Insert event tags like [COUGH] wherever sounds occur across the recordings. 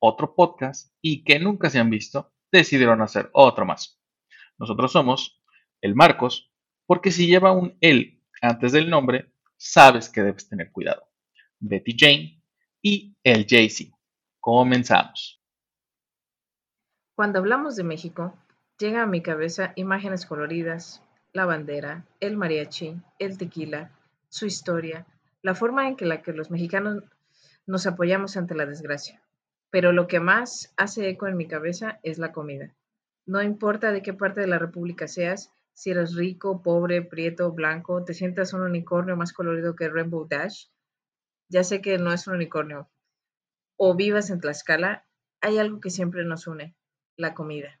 otro podcast y que nunca se han visto, decidieron hacer otro más. Nosotros somos el Marcos, porque si lleva un él antes del nombre, sabes que debes tener cuidado. Betty Jane y el Jay-Z. Comenzamos. Cuando hablamos de México, llegan a mi cabeza imágenes coloridas, la bandera, el mariachi, el tequila, su historia, la forma en que la que los mexicanos nos apoyamos ante la desgracia. Pero lo que más hace eco en mi cabeza es la comida. No importa de qué parte de la República seas, si eres rico, pobre, prieto, blanco, te sientas un unicornio más colorido que Rainbow Dash, ya sé que no es un unicornio, o vivas en Tlaxcala, hay algo que siempre nos une, la comida.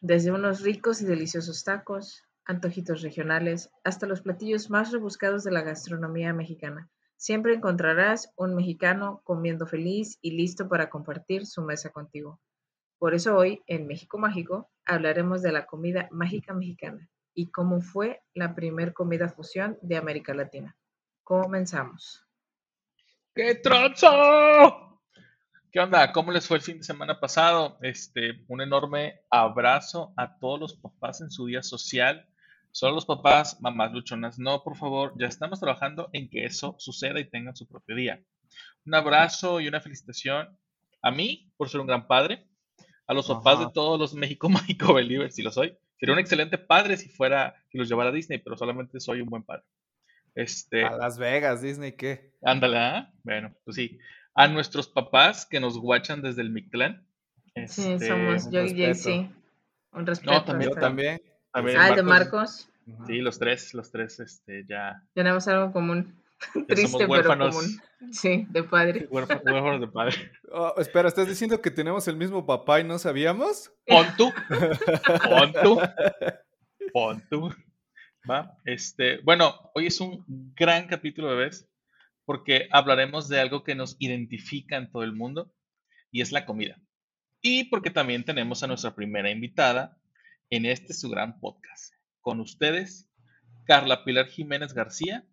Desde unos ricos y deliciosos tacos, antojitos regionales, hasta los platillos más rebuscados de la gastronomía mexicana. Siempre encontrarás un mexicano comiendo feliz y listo para compartir su mesa contigo. Por eso hoy, en México Mágico, hablaremos de la comida mágica mexicana y cómo fue la primer comida fusión de América Latina. Comenzamos. ¡Qué trozo! ¿Qué onda? ¿Cómo les fue el fin de semana pasado? Este, un enorme abrazo a todos los papás en su día social. Solo los papás, mamás luchonas, no, por favor, ya estamos trabajando en que eso suceda y tengan su propio día. Un abrazo y una felicitación a mí por ser un gran padre, a los papás de todos los México [LAUGHS] Mágico Believers, si lo soy. Sería un excelente padre si fuera, si los llevara a Disney, pero solamente soy un buen padre. Este, A Las Vegas, Disney, ¿qué? Ándale, ¿ah? Bueno, pues sí. A nuestros papás que nos guachan desde el Mictlán. Sí, Este, somos un yo y respeto. Jaycee. Un respeto. también- Yo también. también Ah, el de Marcos. Sí, los tres, los tres, este, ya, Tenemos algo común. ya Triste, somos pero huérfanos, común. Sí, de padre. huérfa- huérfanos de padre. [LAUGHS] Oh, espera, ¿estás diciendo que tenemos el mismo papá y no sabíamos? Pon tú, pon tú, [LAUGHS] pon tú. ¿Va? Este, bueno, hoy es un gran capítulo, bebés, porque hablaremos de algo que nos identifica en todo el mundo y es la comida. Y porque también tenemos a nuestra primera invitada en este su gran podcast. Con ustedes, Carla Pilar Jiménez García,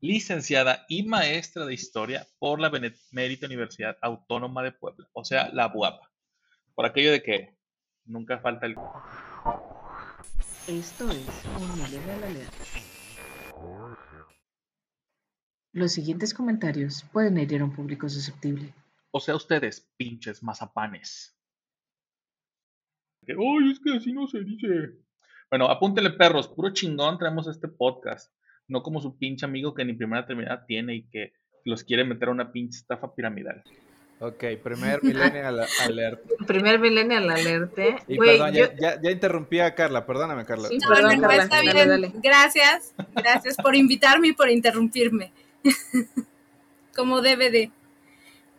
licenciada y maestra de historia por la Benemérita Universidad Autónoma de Puebla, o sea, la BUAPA. Por aquello de que nunca falta el Esto es. Los siguientes comentarios pueden herir a un público susceptible. O sea, ustedes, pinches mazapanes. Que, Ay, es que así no se dice. Bueno, apúntenle perros, puro chingón traemos este podcast. No como su pinche amigo que ni primera terminada tiene y que los quiere meter a una pinche estafa piramidal. Ok, primer Millennial [LAUGHS] Alert. Primer Millennial Alert. ¿eh? Y perdón, yo- ya, ya, ya interrumpí a Carla, perdóname, Carla. Sí, No, Perdón, no, no, Carla, está bien. dale. Gracias, gracias por invitarme y por interrumpirme. [LAUGHS] Como debe de.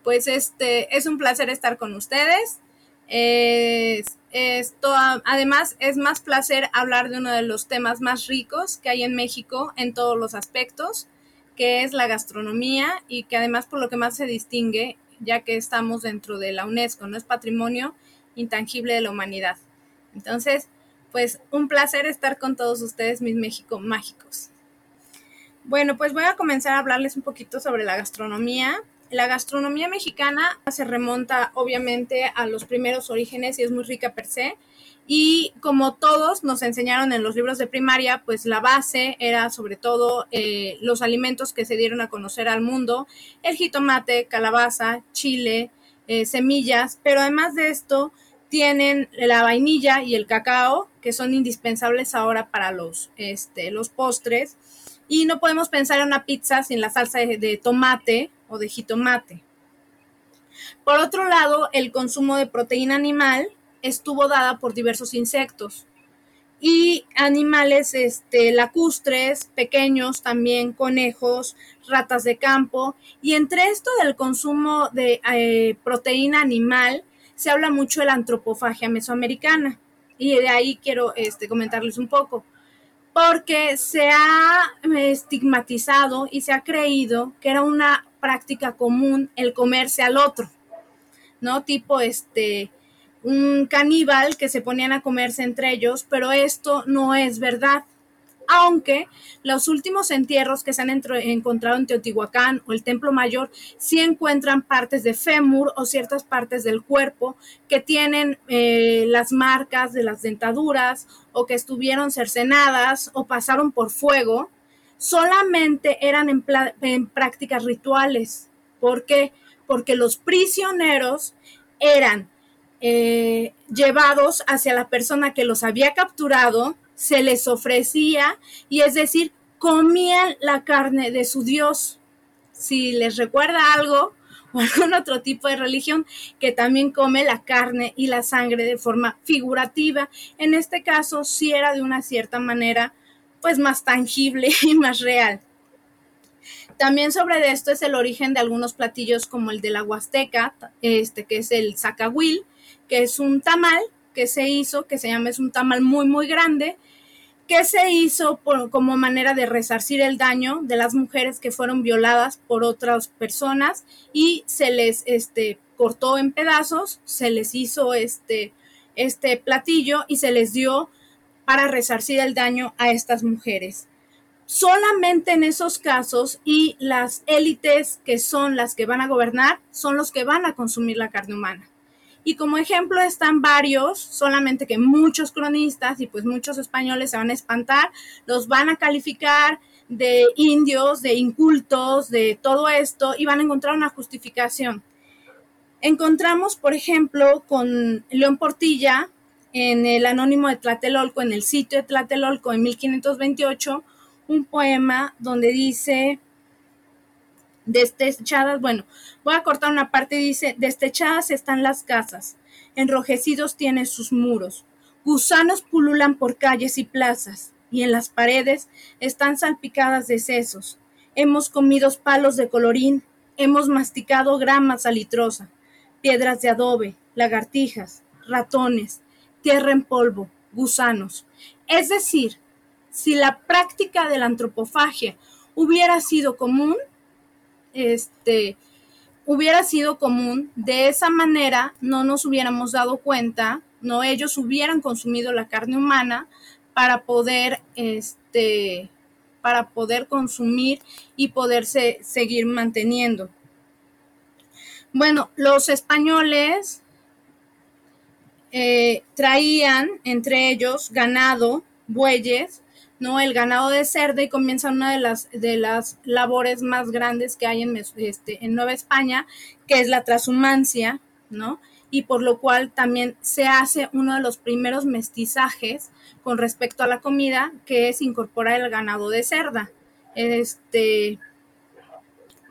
Pues este, es un placer estar con ustedes. Es- esto, además, es más placer hablar de uno de los temas más ricos que hay en México en todos los aspectos, que es la gastronomía y que además por lo que más se distingue, ya que estamos dentro de la UNESCO, no es patrimonio intangible de la humanidad. Entonces, pues un placer estar con todos ustedes, mis México mágicos. Bueno, pues voy a comenzar a hablarles un poquito sobre la gastronomía. La gastronomía mexicana se remonta obviamente a los primeros orígenes y es muy rica per se. Y como todos nos enseñaron en los libros de primaria, pues la base era sobre todo eh, los alimentos que se dieron a conocer al mundo, el jitomate, calabaza, chile, eh, semillas, pero además de esto tienen la vainilla y el cacao, que son indispensables ahora para los, este, los postres. Y no podemos pensar en una pizza sin la salsa de, de tomate o de jitomate. Por otro lado, el consumo de proteína animal estuvo dada por diversos insectos y animales este, lacustres, pequeños también, conejos, ratas de campo. Y entre esto del consumo de eh, proteína animal, se habla mucho de la antropofagia mesoamericana. Y de ahí quiero este, comentarles un poco. Porque se ha estigmatizado y se ha creído que era una práctica común el comerse al otro, ¿no? Tipo, este, un caníbal que se ponían a comerse entre ellos, pero esto no es verdad aunque los últimos entierros que se han encontrado en Teotihuacán o el Templo Mayor sí encuentran partes de fémur o ciertas partes del cuerpo que tienen eh, las marcas de las dentaduras o que estuvieron cercenadas o pasaron por fuego, solamente eran en, prácticas rituales. ¿Por qué? Porque los prisioneros eran eh, llevados hacia la persona que los había capturado, se les ofrecía y es decir, comían la carne de su Dios. Si les recuerda algo o algún otro tipo de religión que también come la carne y la sangre de forma figurativa, en este caso sí era de una cierta manera pues más tangible [LAUGHS] y más real. También sobre esto es el origen de algunos platillos como el de la Huasteca, este que es el zacahuil, que es un tamal que se hizo, que se llama, es un tamal muy, muy grande, que se hizo como manera de resarcir el daño de las mujeres que fueron violadas por otras personas y se les este, cortó en pedazos, se les hizo este, este platillo y se les dio para resarcir el daño a estas mujeres. Solamente en esos casos y las élites que son las que van a gobernar son los que van a consumir la carne humana. Y como ejemplo están varios, solamente que muchos cronistas y pues muchos españoles se van a espantar, los van a calificar de indios, de incultos, de todo esto y van a encontrar una justificación. Encontramos, por ejemplo, con León Portilla en el Anónimo de Tlatelolco, en el sitio de Tlatelolco en 1528, un poema donde dice, destechadas, bueno, voy a cortar una parte, dice, destechadas están las casas, enrojecidos tienen sus muros, gusanos pululan por calles y plazas, y en las paredes están salpicadas de sesos. Hemos comido palos de colorín, hemos masticado grama salitrosa, piedras de adobe, lagartijas, ratones, tierra en polvo, gusanos. Es decir, si la práctica de la antropofagia hubiera sido común, este, hubiera sido común, de esa manera no nos hubiéramos dado cuenta, no ellos hubieran consumido la carne humana para poder, este, para poder consumir y poderse seguir manteniendo. Bueno, los españoles eh, traían entre ellos ganado, bueyes, ¿no? El ganado de cerdo y comienza una de las, de las labores más grandes que hay en, este, en Nueva España, que es la transhumancia, ¿no? Y por lo cual también se hace uno de los primeros mestizajes con respecto a la comida, que es incorporar el ganado de cerda. Este,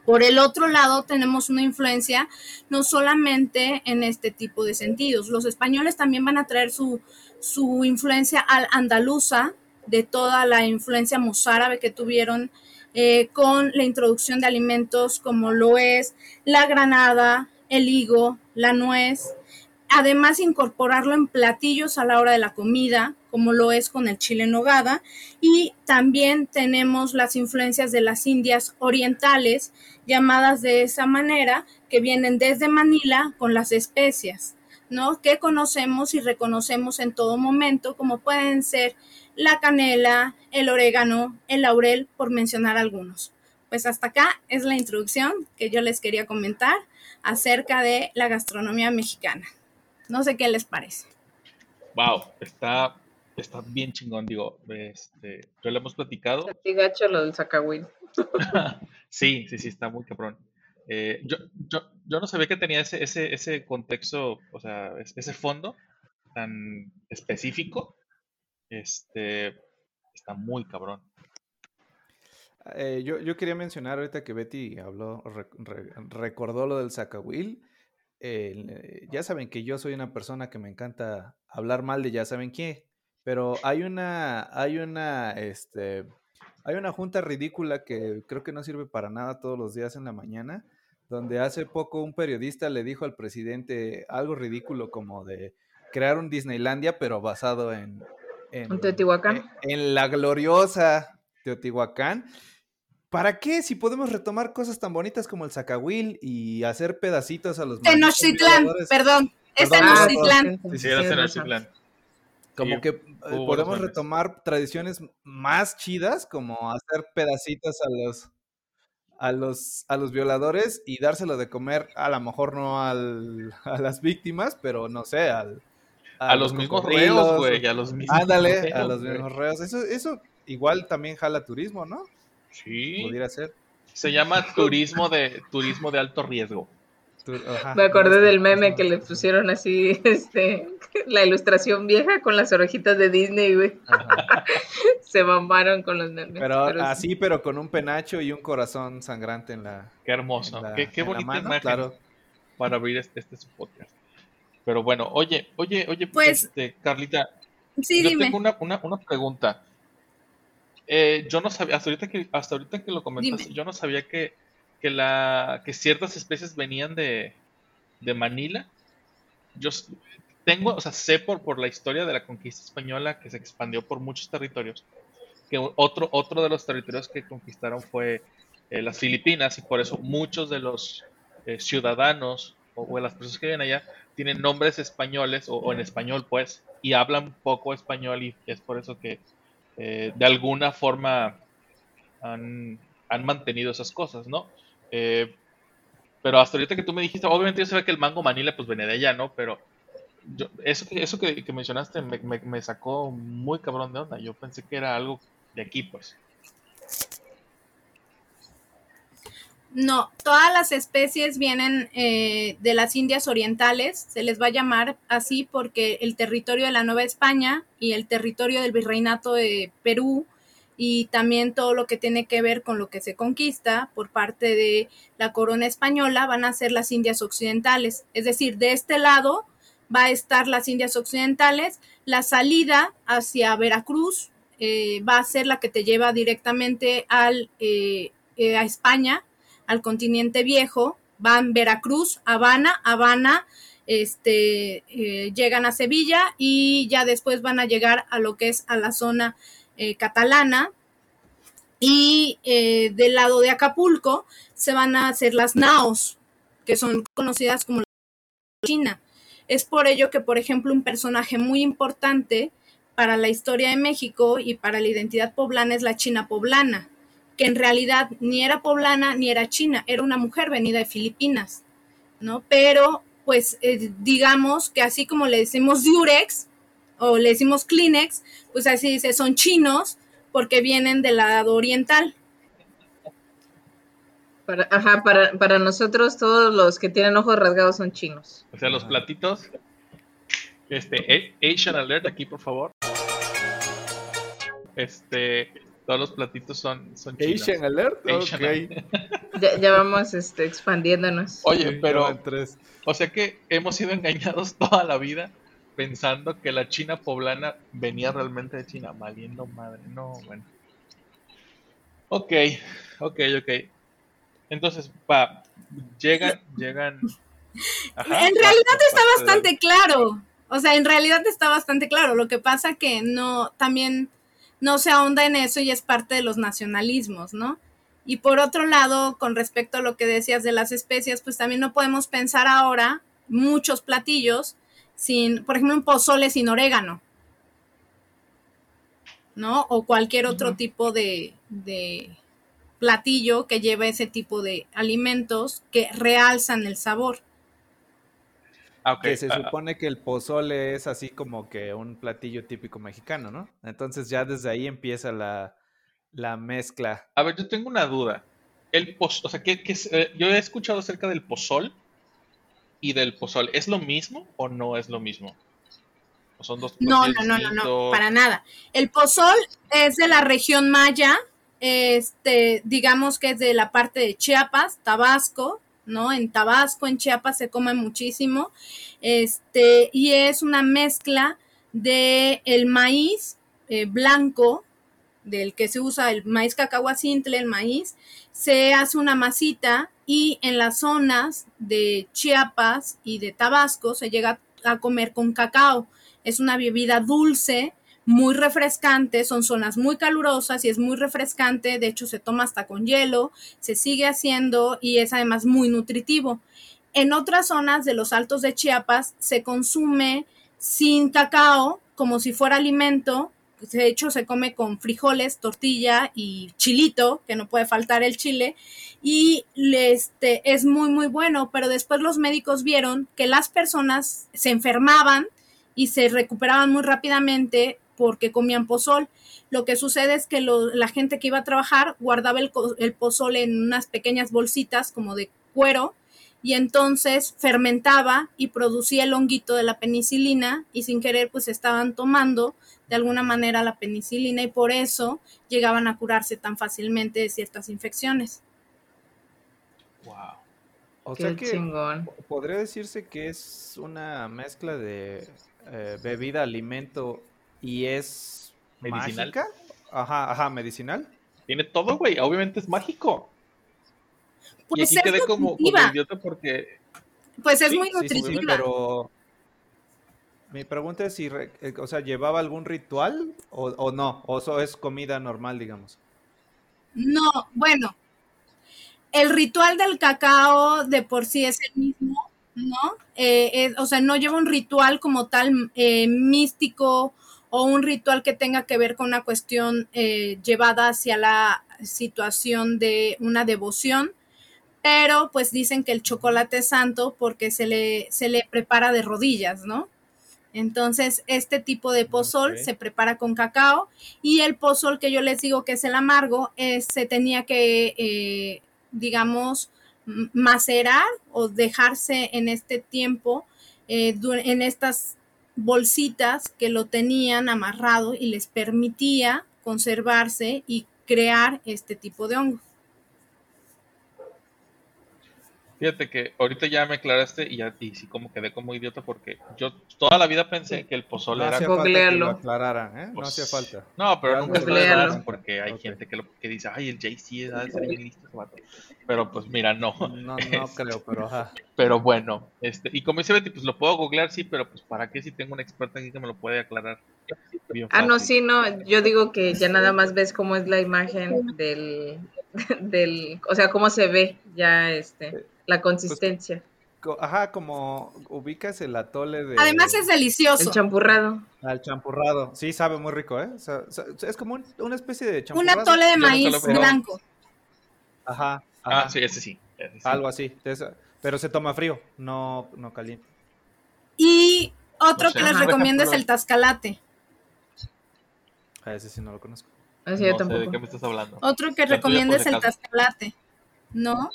por el otro lado, tenemos una influencia no solamente en este tipo de sentidos. Los españoles también van a traer su, su influencia al andaluza, de toda la influencia mozárabe que tuvieron eh, con la introducción de alimentos como lo es la granada, el higo, la nuez, además incorporarlo en platillos a la hora de la comida, como lo es con el chile en nogada, y también tenemos las influencias de las Indias orientales, llamadas de esa manera, que vienen desde Manila con las especias, ¿no? Que conocemos y reconocemos en todo momento, como pueden ser la canela, el orégano, el laurel, por mencionar algunos. Pues hasta acá es la introducción que yo les quería comentar acerca de la gastronomía mexicana. No sé qué les parece. Wow, está, está bien chingón, digo, este, yo le hemos platicado. Sí, gacho lo del zacahuil. [LAUGHS] sí, sí, sí, está muy cabrón. Eh, yo, yo, yo, no sabía que tenía ese, ese, ese contexto, o sea, ese fondo tan específico este, está muy cabrón. Eh, yo, yo, quería mencionar ahorita que Betty habló, recordó lo del Zacahuil. Eh, ya saben que yo soy una persona que me encanta hablar mal de ya saben quién, pero hay una, hay una, este, hay una junta ridícula que creo que no sirve para nada todos los días en la mañana, donde hace poco un periodista le dijo al presidente algo ridículo como de crear un Disneylandia, pero basado en... En Teotihuacán. En, en la gloriosa Teotihuacán. ¿Para qué? Si podemos retomar cosas tan bonitas como el Zacahuil y hacer pedacitos a los Tenochtitlán, perdón. Es Tenochtitlán. Sí, sí, era Tenochtitlán. Como que eh, podemos retomar tradiciones más chidas, como hacer pedacitos a los, a los, a los violadores y dárselo de comer, a lo mejor no al, a las víctimas, pero no sé, al, a, los, mismos reos, güey, a los mismos Ándale, a los mismos reos. Eso, eso igual también jala turismo, ¿no? Sí. Pudiera ser. Se llama turismo de, turismo de alto riesgo. Me acordé del meme que le pusieron así, este, [LAUGHS] la ilustración vieja con las orejitas de Disney, güey. [LAUGHS] Se mamaron con los memes. Pero, así, pero con un penacho y un corazón sangrante en la. Qué hermoso. qué, qué bonita imagen claro. para abrir este, este podcast. Pero bueno, oye, oye, oye, pues, este, Carlita. Sí, yo dime. tengo una, una, una pregunta. Eh, yo no sabía, hasta ahorita que, hasta ahorita que lo comentaste, Dime. yo no sabía que, que, la, que ciertas especies venían de, de Manila. Yo tengo, o sea, sé por, por la historia de la conquista española que se expandió por muchos territorios, que otro, otro de los territorios que conquistaron fue eh, las Filipinas y por eso muchos de los eh, ciudadanos o, o de las personas que viven allá tienen nombres españoles o, o en español pues y hablan poco español y es por eso que eh, de alguna forma han, han mantenido esas cosas, ¿no? Eh, pero hasta ahorita que tú me dijiste, obviamente yo sabía que el mango manila pues venía de allá, ¿no? Pero yo, eso, eso que, que mencionaste me, me- me sacó muy cabrón de onda. Yo pensé que era algo de aquí, pues. No, todas las especies vienen eh, de las Indias Orientales, se les va a llamar así porque el territorio de la Nueva España y el territorio del Virreinato de Perú y también todo lo que tiene que ver con lo que se conquista por parte de la corona española van a ser las Indias Occidentales. Es decir, de este lado va a estar las Indias Occidentales, la salida hacia Veracruz eh, va a ser la que te lleva directamente al, eh, eh, a España al continente viejo, van Veracruz, Habana, Habana, este, eh, llegan a Sevilla y ya después van a llegar a lo que es a la zona eh, catalana. Y eh, del lado de Acapulco se van a hacer las naos, que son conocidas como la China. Es por ello que, por ejemplo, un personaje muy importante para la historia de México y para la identidad poblana es la China poblana que en realidad ni era poblana ni era china, era una mujer venida de Filipinas, ¿no? Pero, pues, eh, digamos que así como le decimos Durex o le decimos Kleenex, pues así dice, son chinos porque vienen del lado oriental. Para, ajá, para, para nosotros todos los que tienen ojos rasgados son chinos. O sea, los platitos. Este, A- Asian Alert aquí, por favor. Este, todos los platitos son, son chinos. Asian Alert. Asian ok. Alert. Ya, ya vamos este, expandiéndonos. Oye, pero, o sea que hemos sido engañados [LAUGHS] toda la vida pensando que la China poblana venía realmente de China. Valiendo madre, no, bueno. Ok, ok, ok. Entonces, va, llegan, llegan. Ajá, en realidad está de- bastante claro. O sea, en realidad está bastante claro. Lo que pasa que no, también no se ahonda en eso y es parte de los nacionalismos, ¿no? Y por otro lado, con respecto a lo que decías de las especias, pues también no podemos pensar ahora muchos platillos sin, por ejemplo, un pozole sin orégano, ¿no? O cualquier otro tipo de, de platillo que lleve ese tipo de alimentos que realzan el sabor. Ah, Que se supone que el pozole es así como que un platillo típico mexicano, ¿no? Entonces ya desde ahí empieza la, la mezcla. A ver, yo tengo una duda. El pos, o sea, ¿qué, qué es? Eh, yo he escuchado acerca del pozol y del pozol. ¿Es lo mismo o no es lo mismo? ¿O son dos No, no, no, no, no, para nada. El pozol es de la región maya, este, digamos que es de la parte de Chiapas, Tabasco, ¿no? En Tabasco, en Chiapas se come muchísimo, este, y es una mezcla de el maíz eh, blanco, del que se usa el maíz cacahuacintle, el maíz, se hace una masita y en las zonas de Chiapas y de Tabasco se llega a comer con cacao. Es una bebida dulce, muy refrescante, son zonas muy calurosas y es muy refrescante, de hecho se toma hasta con hielo, se sigue haciendo y es además muy nutritivo. En otras zonas de los altos de Chiapas se consume sin cacao como si fuera alimento de hecho se come con frijoles, tortilla y chilito, que no puede faltar el chile, y este es muy muy bueno, pero después los médicos vieron que las personas se enfermaban y se recuperaban muy rápidamente porque comían pozol. Lo que sucede es que la gente que iba a trabajar guardaba el, el pozol en unas pequeñas bolsitas como de cuero y entonces fermentaba y producía el honguito de la penicilina y sin querer pues estaban tomando de alguna manera la penicilina y por eso llegaban a curarse tan fácilmente de ciertas infecciones. Wow. O sea que podría decirse que es una mezcla de eh, bebida, alimento y es medicinal. Ajá, ajá, medicinal. Tiene todo, güey. Obviamente es mágico. Pues y aquí quedé como, idiota porque. Pues es muy nutritiva. pero mi pregunta es si, eh, o sea, ¿llevaba algún ritual o, no? ¿O eso es comida normal, digamos? No, bueno, el ritual del cacao de por sí es el mismo, ¿no? Eh, o sea, no lleva un ritual como tal eh, místico o un ritual que tenga que ver con una cuestión llevada hacia la situación de una devoción, pero pues dicen que el chocolate es santo porque se le, se le prepara de rodillas, ¿no? Entonces, este tipo de pozol se prepara con cacao y el pozol que yo les digo que es el amargo, se tenía que, eh, digamos, macerar o dejarse en este tiempo eh, en estas bolsitas que lo tenían amarrado y les permitía conservarse y crear este tipo de hongos. Fíjate que ahorita ya me aclaraste y ya y sí como quedé como idiota porque yo toda la vida pensé que el pozole no era hacía falta que lo aclararan, ¿eh? no pues, hacía falta. No, pero nunca lo porque hay gente que, lo, que dice, ay, el JC es ser bien listo Pero pues mira, no. No, no creo, pero ajá. [LAUGHS] Pero bueno, este, y como dice Betty, pues lo puedo googlear, sí, pero pues para qué si tengo un experto aquí que me lo puede aclarar. ah, no, sí, no, yo digo que ya nada más ves cómo es la imagen del, [LAUGHS] del, o sea, cómo se ve ya este la pues, consistencia. ajá, como ubicas el atole de... Además es delicioso. El champurrado. Al champurrado. Sí, sabe muy rico, ¿eh? es como una especie de champurrado. Un atole de maíz blanco. Ajá, Ah, sí, ese sí. Algo así. Pero se toma frío, no, no caliente. Y otro que les recomiendo es el tascalate. A ese sí no lo conozco. Así no ¿De qué me estás hablando? Otro que recomiendo es el tascalate. ¿No?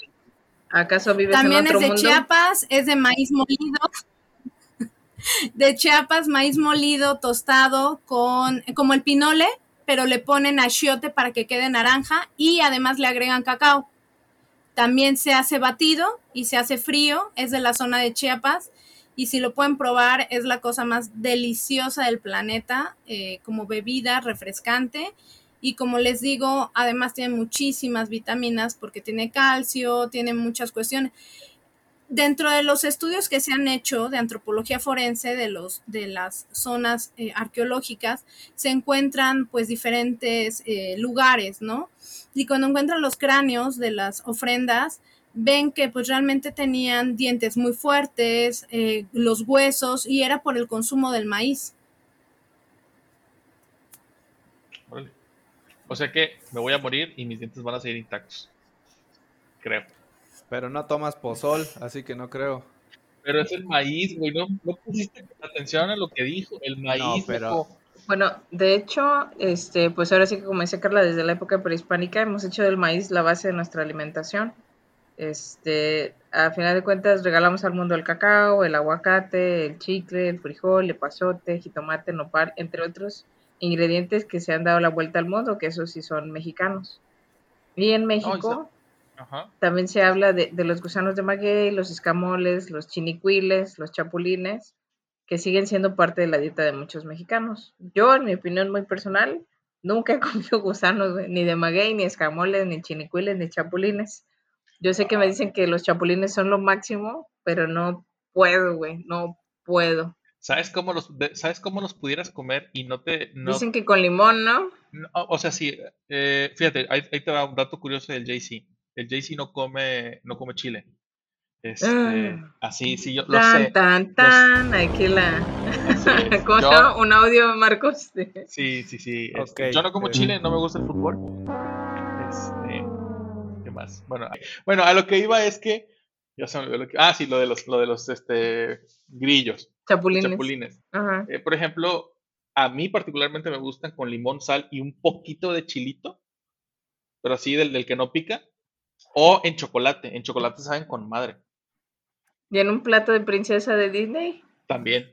¿Acaso vives También en otro es de Chiapas, es de maíz molido. [LAUGHS] de Chiapas, maíz molido, tostado, con como el pinole, pero le ponen achiote para que quede naranja y además le agregan cacao. También se hace batido y se hace frío, es de la zona de Chiapas y si lo pueden probar es la cosa más deliciosa del planeta eh, como bebida refrescante y como les digo, además tiene muchísimas vitaminas porque tiene calcio, tiene muchas cuestiones. Dentro de los estudios que se han hecho de antropología forense de, los, de las zonas eh, arqueológicas, se encuentran pues diferentes eh, lugares, ¿no? Y cuando encuentran los cráneos de las ofrendas, ven que pues realmente tenían dientes muy fuertes, eh, los huesos, y era por el consumo del maíz. O sea que me voy a morir y mis dientes van a seguir intactos. Creo. Pero no tomas pozol, así que no creo. Pero es el maíz, güey. No, pusiste atención a lo que dijo. El maíz. pero... Bueno, de hecho, este, pues ahora sí que como dice Carla, desde la época prehispánica hemos hecho del maíz la base de nuestra alimentación. Este, a final de cuentas regalamos al mundo el cacao, el aguacate, el chicle, el frijol, el pasote, jitomate, nopal, entre otros ingredientes que se han dado la vuelta al mundo, que esos sí son mexicanos. Y en México también se habla de, los gusanos de maguey, los escamoles, los chinicuiles, los chapulines, que siguen siendo parte de la dieta de muchos mexicanos. Yo, en mi opinión muy personal, nunca he [LAUGHS] comido gusanos, ni de maguey, ni escamoles, ni chinicuiles, ni chapulines. Yo sé que me dicen que los chapulines son lo máximo, pero no puedo, güey, no puedo. ¿Sabes cómo los, ¿sabes cómo los pudieras comer y no te... No, Dicen que con limón, ¿no? no- o sea, sí, eh, fíjate, ahí, ahí te va un dato curioso del JC. El JC no come, no come chile. Este, Ah. así, sí, yo lo Tan, sé. tan, tan, aquí la... [LAUGHS] ¿Cómo Yo-? Un audio, Marcos. Sí, sí, sí. Este, yo no como eh. chile, no me gusta el fútbol. Este, ¿qué más? Bueno, bueno, a lo que iba es que ya se me olvidó lo que- ah, sí, lo de los, lo de los, este, grillos, los Chapulines. chapulines. Ajá. Eh, por ejemplo, a mí particularmente me gustan con limón, sal y un poquito de chilito, pero así del, del que no pica, o en chocolate. En chocolate saben con madre Y en un plato de princesa de Disney, también,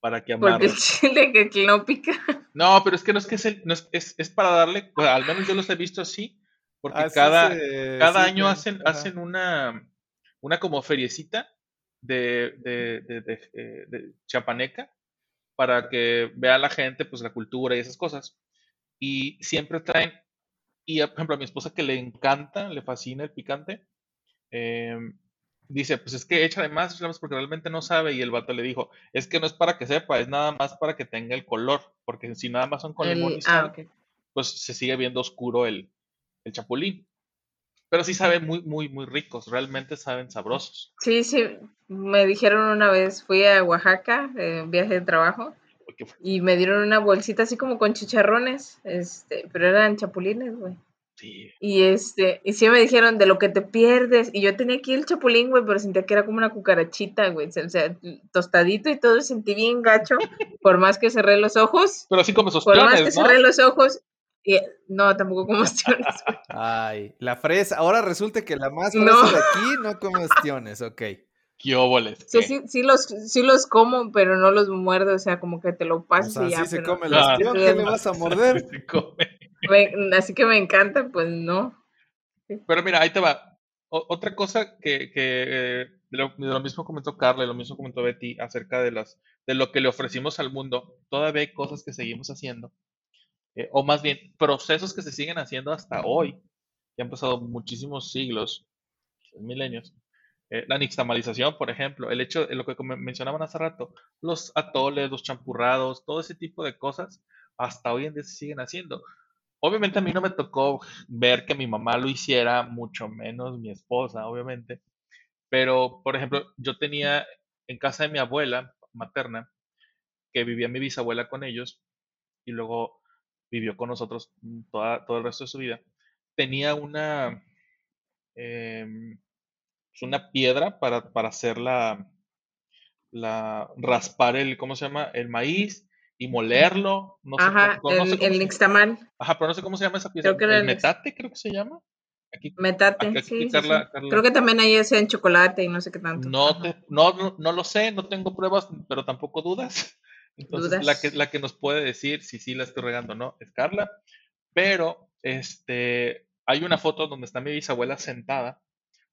para que porque amarre. el chile que no pica. No, pero es que no es que es, el- no es, es, es para darle, bueno, al menos yo los he visto así, porque Así cada, cada sí, año hacen, ajá. hacen una, una como feriecita de, de, de, de, eh, de chapaneca para que vea la gente pues la cultura y esas cosas. Y siempre traen, y por ejemplo a mi esposa que le encanta, le fascina el picante, em, dice, pues es que échale más, échale más porque realmente no sabe y el vato le dijo, es que no es para que sepa, es nada más para que tenga el color, porque si nada más son con limón El- y sal, ah, ok. pues se sigue viendo oscuro el, el chapulín. Pero sí saben muy, muy, muy ricos, realmente saben sabrosos. Sí, sí, me dijeron una vez, fui a Oaxaca, eh, viaje de trabajo, y me dieron una bolsita así como con chicharrones, este, pero eran chapulines, güey. sí, Y este, y sí me dijeron de lo que te pierdes, y yo tenía aquí el chapulín, güey, pero sentía que era como una cucarachita, güey, o sea, tostadito y todo, sentí bien gacho, [LAUGHS] por más que cerré los ojos, pero así como esos por más que cerré los ojos, no, tampoco [LAUGHS] güey. Ay, la fresa. Ahora resulta que la más fresa No. de aquí no come ostiones, ok. ¿Qué óboles? Sí, sí, sí los, sí los como, pero no los muerdo, o sea, como que te lo O pasas sea, y ya. así se pero- come el Ah. ostión, ¿qué le vas a [LAUGHS] morder? Se come. me- así que me encanta, pues no. Pero mira, ahí te va. O- otra cosa que, que eh, de, lo, de lo mismo comentó Carla y lo mismo comentó Betty acerca de las de lo que le ofrecimos al mundo, todavía hay cosas que seguimos haciendo, eh, o más bien procesos que se siguen haciendo hasta hoy, que han pasado muchísimos siglos, milenios. Eh, la nixtamalización, por ejemplo, el hecho de lo que mencionaban hace rato, los atoles, los champurrados, todo ese tipo de cosas, hasta hoy en día se siguen haciendo. Obviamente a mí no me tocó ver que mi mamá lo hiciera, mucho menos mi esposa, obviamente. Pero, por ejemplo, yo tenía en casa de mi abuela materna, que vivía mi bisabuela con ellos, y luego vivió con nosotros toda, todo el resto de su vida, tenía una, pues, una piedra para, para hacer la, la, raspar el, ¿cómo se llama? El maíz y molerlo. No sé cómo- no sé el, cómo el se- nixtamal, Ajá, pero no sé cómo se llama esa pieza. Creo que el metate, creo que se llama. Aquí, metate, aquí- sí, aquí sí, Carla- sí. Carla- Creo que también ahí hacen chocolate y no sé qué tanto. no, te, no, no, no lo sé, no tengo pruebas, pero tampoco dudas. Entonces, la que, la que nos puede decir si sí la estoy regando o no es Carla. Pero este, hay una foto donde está mi bisabuela sentada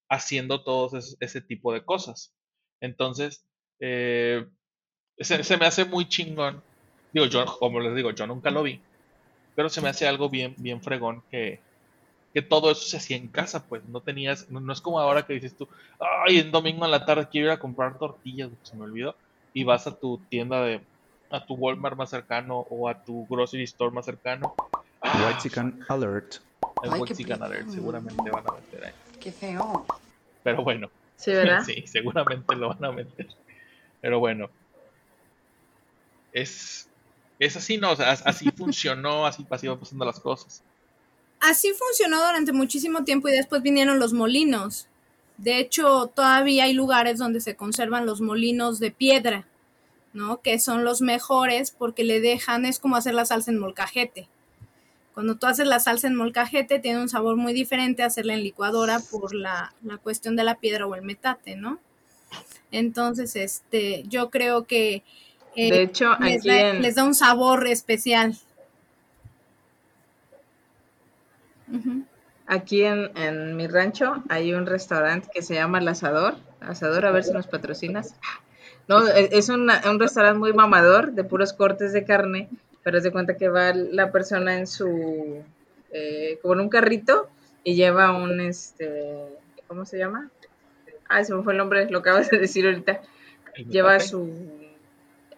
haciendo todo ese, ese tipo de cosas. Entonces, eh, se, se me hace muy chingón. Digo, yo, como les digo, yo nunca lo vi, pero se me hace algo bien, bien fregón que, que todo eso se hacía en casa, pues no tenías, no, no es como ahora que dices tú, ay, en domingo en la tarde quiero ir a comprar tortillas, se me olvidó, y vas a tu tienda de, a tu Walmart más cercano o a tu grocery store más cercano. White Chicken Alert. el Ay, White Chicken. Alert, seguramente van a meter ahí. Qué feo. Pero bueno, Sí, ¿verdad? [LAUGHS] sí, seguramente lo van a meter. Pero bueno, es, es así, ¿no? O sea, as- así funcionó, así, así van pasando las cosas. Así funcionó durante muchísimo tiempo y después vinieron los molinos. De hecho, todavía hay lugares donde se conservan los molinos de piedra, ¿no? Que son los mejores porque le dejan, es como hacer la salsa en molcajete. Cuando tú haces la salsa en molcajete, tiene un sabor muy diferente a hacerla en licuadora por la, la cuestión de la piedra o el metate, ¿no? Entonces, este, yo creo que eh, De hecho, les, aquí da, en, les da un sabor especial. Aquí en, en mi rancho hay un restaurante que se llama El Asador. Asador, a ver si nos patrocinas. No, e- es una- un restaurante muy mamador de puros cortes de carne, pero de cuenta que va la persona en su, eh, como en un carrito y lleva un, este, ¿cómo se llama? Ah, se me fue el nombre, lo acabas de decir ahorita. ¿El Lleva su...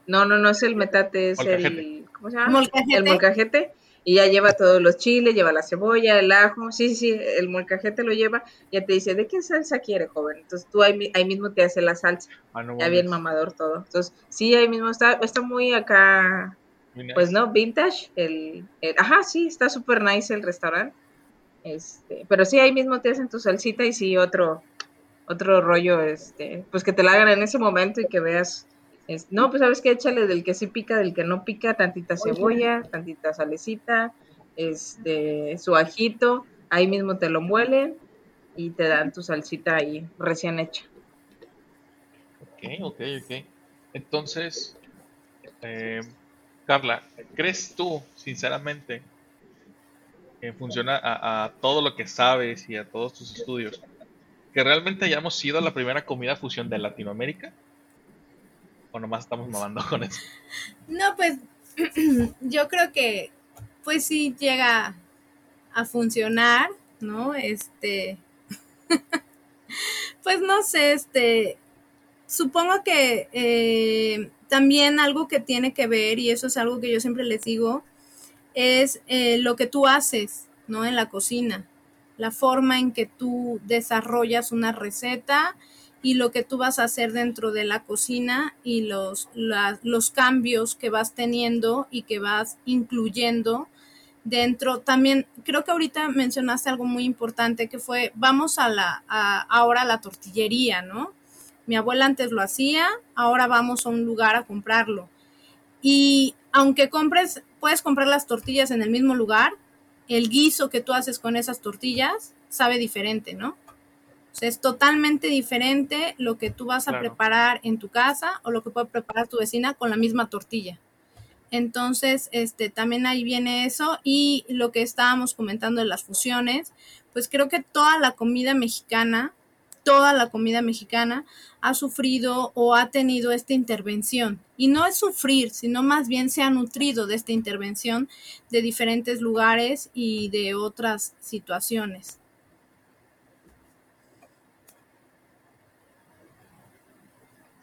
No, no, no es el metate, es el... ¿Cómo se llama? Molcajete. El molcajete. Y ya lleva todos los chiles, lleva la cebolla, el ajo. Sí, sí, el molcajete lo lleva. Ya te dice, ¿de qué salsa quiere, joven? Entonces tú ahí, ahí mismo te hace la salsa. Ah, no Ya bien mamador todo. Entonces, sí, ahí mismo está, está muy acá, Muy pues nice. no, vintage. El, el- ajá, sí, está súper nice el restaurante. Este, pero sí, ahí mismo te hacen tu salsita y sí, otro, otro rollo, este, pues que te la hagan en ese momento y que veas, es- no, pues sabes que échale del que sí pica, del que no pica, tantita cebolla, tantita salecita, este, su ajito, ahí mismo te lo muelen y te dan tu salsita ahí recién hecha. Ok, ok, ok. Entonces, eh, Carla, ¿crees tú, sinceramente, en función a, a todo lo que sabes y a todos tus estudios, que realmente hayamos sido la primera comida fusión de Latinoamérica? ¿O nomás estamos mamando con eso? [LAUGHS] No, pues [CLEARS THROAT] yo creo que pues sí llega a funcionar, ¿no? Este, [LAUGHS] pues no sé, este, supongo que eh, también algo que tiene que ver, y eso es algo que yo siempre les digo, es eh, lo que tú haces, ¿no? En la cocina, la forma en que tú desarrollas una receta y lo que tú vas a hacer dentro de la cocina y los, los cambios que vas teniendo y que vas incluyendo dentro. También creo que ahorita mencionaste algo muy importante que fue, vamos a la, a- ahora a la tortillería, ¿no? Mi abuela antes lo hacía, ahora vamos a un lugar a comprarlo. Y aunque compres, puedes comprar las tortillas en el mismo lugar, el guiso que tú haces con esas tortillas sabe diferente, ¿no? O sea, es totalmente diferente lo que tú vas a Claro. preparar en tu casa o lo que puede preparar tu vecina con la misma tortilla. Entonces, este, también ahí viene eso y lo que estábamos comentando de las fusiones, pues creo que toda la comida mexicana, toda la comida mexicana ha sufrido o ha tenido esta intervención. Y no es sufrir, sino más bien se ha nutrido de esta intervención de diferentes lugares y de otras situaciones.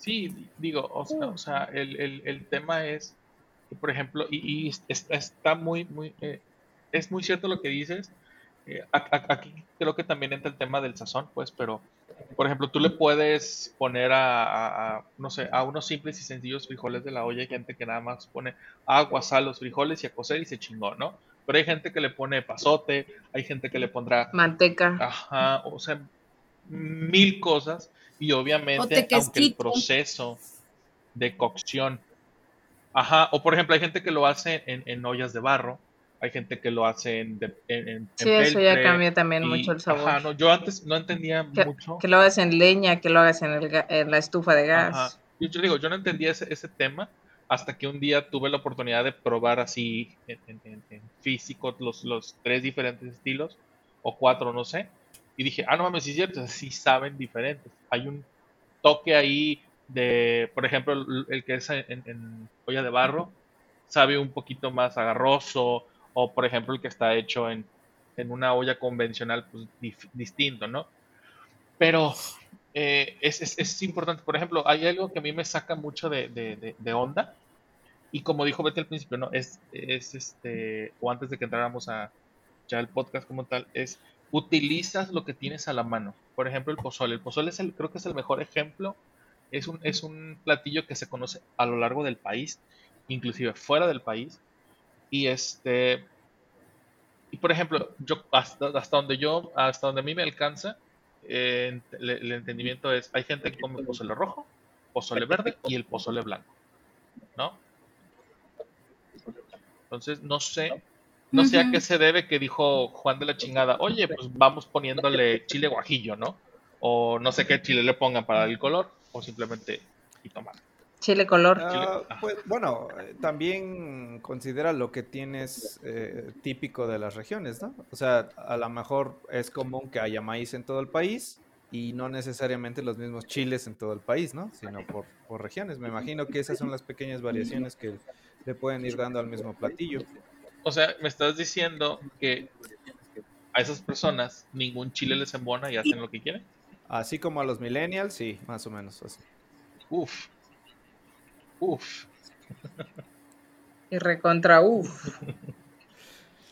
Sí, di- digo, o sea, o sea, el, el- el tema es, que, por ejemplo, y, y es- está, está muy, muy, eh, es muy cierto lo que dices. eh, aquí creo que también entra el tema del sazón, pues, pero, por ejemplo, tú le puedes poner a, a- a, no sé, a unos simples y sencillos frijoles de la olla, hay gente que nada más pone agua, sal, los frijoles y a cocer y se chingó, ¿no? Pero hay gente que le pone pasote, hay gente que le pondrá Manteca. Ajá, o sea, mil cosas y O obviamente aunque el proceso de cocción, ajá, o por ejemplo hay gente que lo hace en, en ollas de barro, hay gente que lo hace en, de- en, en- Sí, en eso ya cambia también y- mucho el sabor. Ajá, no, yo antes no entendía que, mucho. que lo hagas en leña, que lo hagas en, el en la estufa de gas. Ajá. Yo, yo digo, yo no entendía ese, ese tema hasta que un día tuve la oportunidad de probar así en, en- en- en físico los, los tres diferentes estilos, o cuatro, no sé. Y dije, ah, no mames, sí es cierto, [LAUGHS] sí saben diferentes. Hay un toque ahí de, por ejemplo, el, el que es en, en olla de barro, sabe un poquito más agarroso, o por ejemplo el que está hecho en, en una olla convencional, pues dif- distinto, ¿no? Pero eh, es, es- es importante. Por ejemplo, hay algo que a mí me saca mucho de, de- de- de onda. Y como dijo Betty al principio, ¿no? Es, es este, o antes de que entráramos a ya el podcast como tal, es utilizas lo que tienes a la mano. Por ejemplo, el pozole. El pozole es el, creo que es el mejor ejemplo. Es un, es un platillo que se conoce a lo largo del país, inclusive fuera del país. Y este, y por ejemplo, yo hasta, hasta donde yo, hasta donde a mí me alcanza, eh, el, el entendimiento es, hay gente que come pozole rojo, pozole verde y el pozole blanco, ¿no? Entonces, no sé, no sé a qué se debe que dijo Juan de la chingada, oye, pues vamos poniéndole chile guajillo, ¿no? O no sé qué chile le pongan para el color, o simplemente jitomate. Chile color. Ah, pues, bueno, eh, también considera lo que tienes eh, típico de las regiones, ¿no? O sea, a lo mejor es común que haya maíz en todo el país y no necesariamente los mismos chiles en todo el país, ¿no? Sino por, por regiones. Me imagino que esas son las pequeñas variaciones que le pueden ir dando al mismo platillo. O sea, me estás diciendo que a esas personas ningún chile les embona y hacen lo que quieren. así como a los millennials, sí, más o menos así. Uf. Uf. Y recontra uf.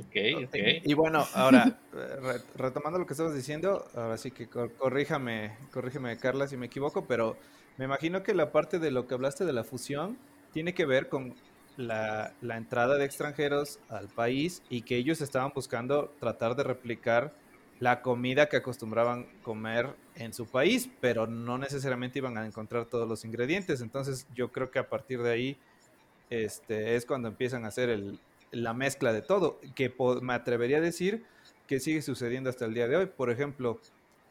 Ok, ok. Y bueno, ahora, eh, re- retomando lo que estabas diciendo, ahora sí que cor- corríjame, corrígeme Carla si me equivoco, pero me imagino que la parte de lo que hablaste de la fusión tiene que ver con la, entrada de extranjeros al país y que ellos estaban buscando tratar de replicar la comida que acostumbraban comer en su país, pero no necesariamente iban a encontrar todos los ingredientes. Entonces yo creo que a partir de ahí este, es cuando empiezan a hacer el, la mezcla de todo, que me atrevería a decir que sigue sucediendo hasta el día de hoy. Por ejemplo,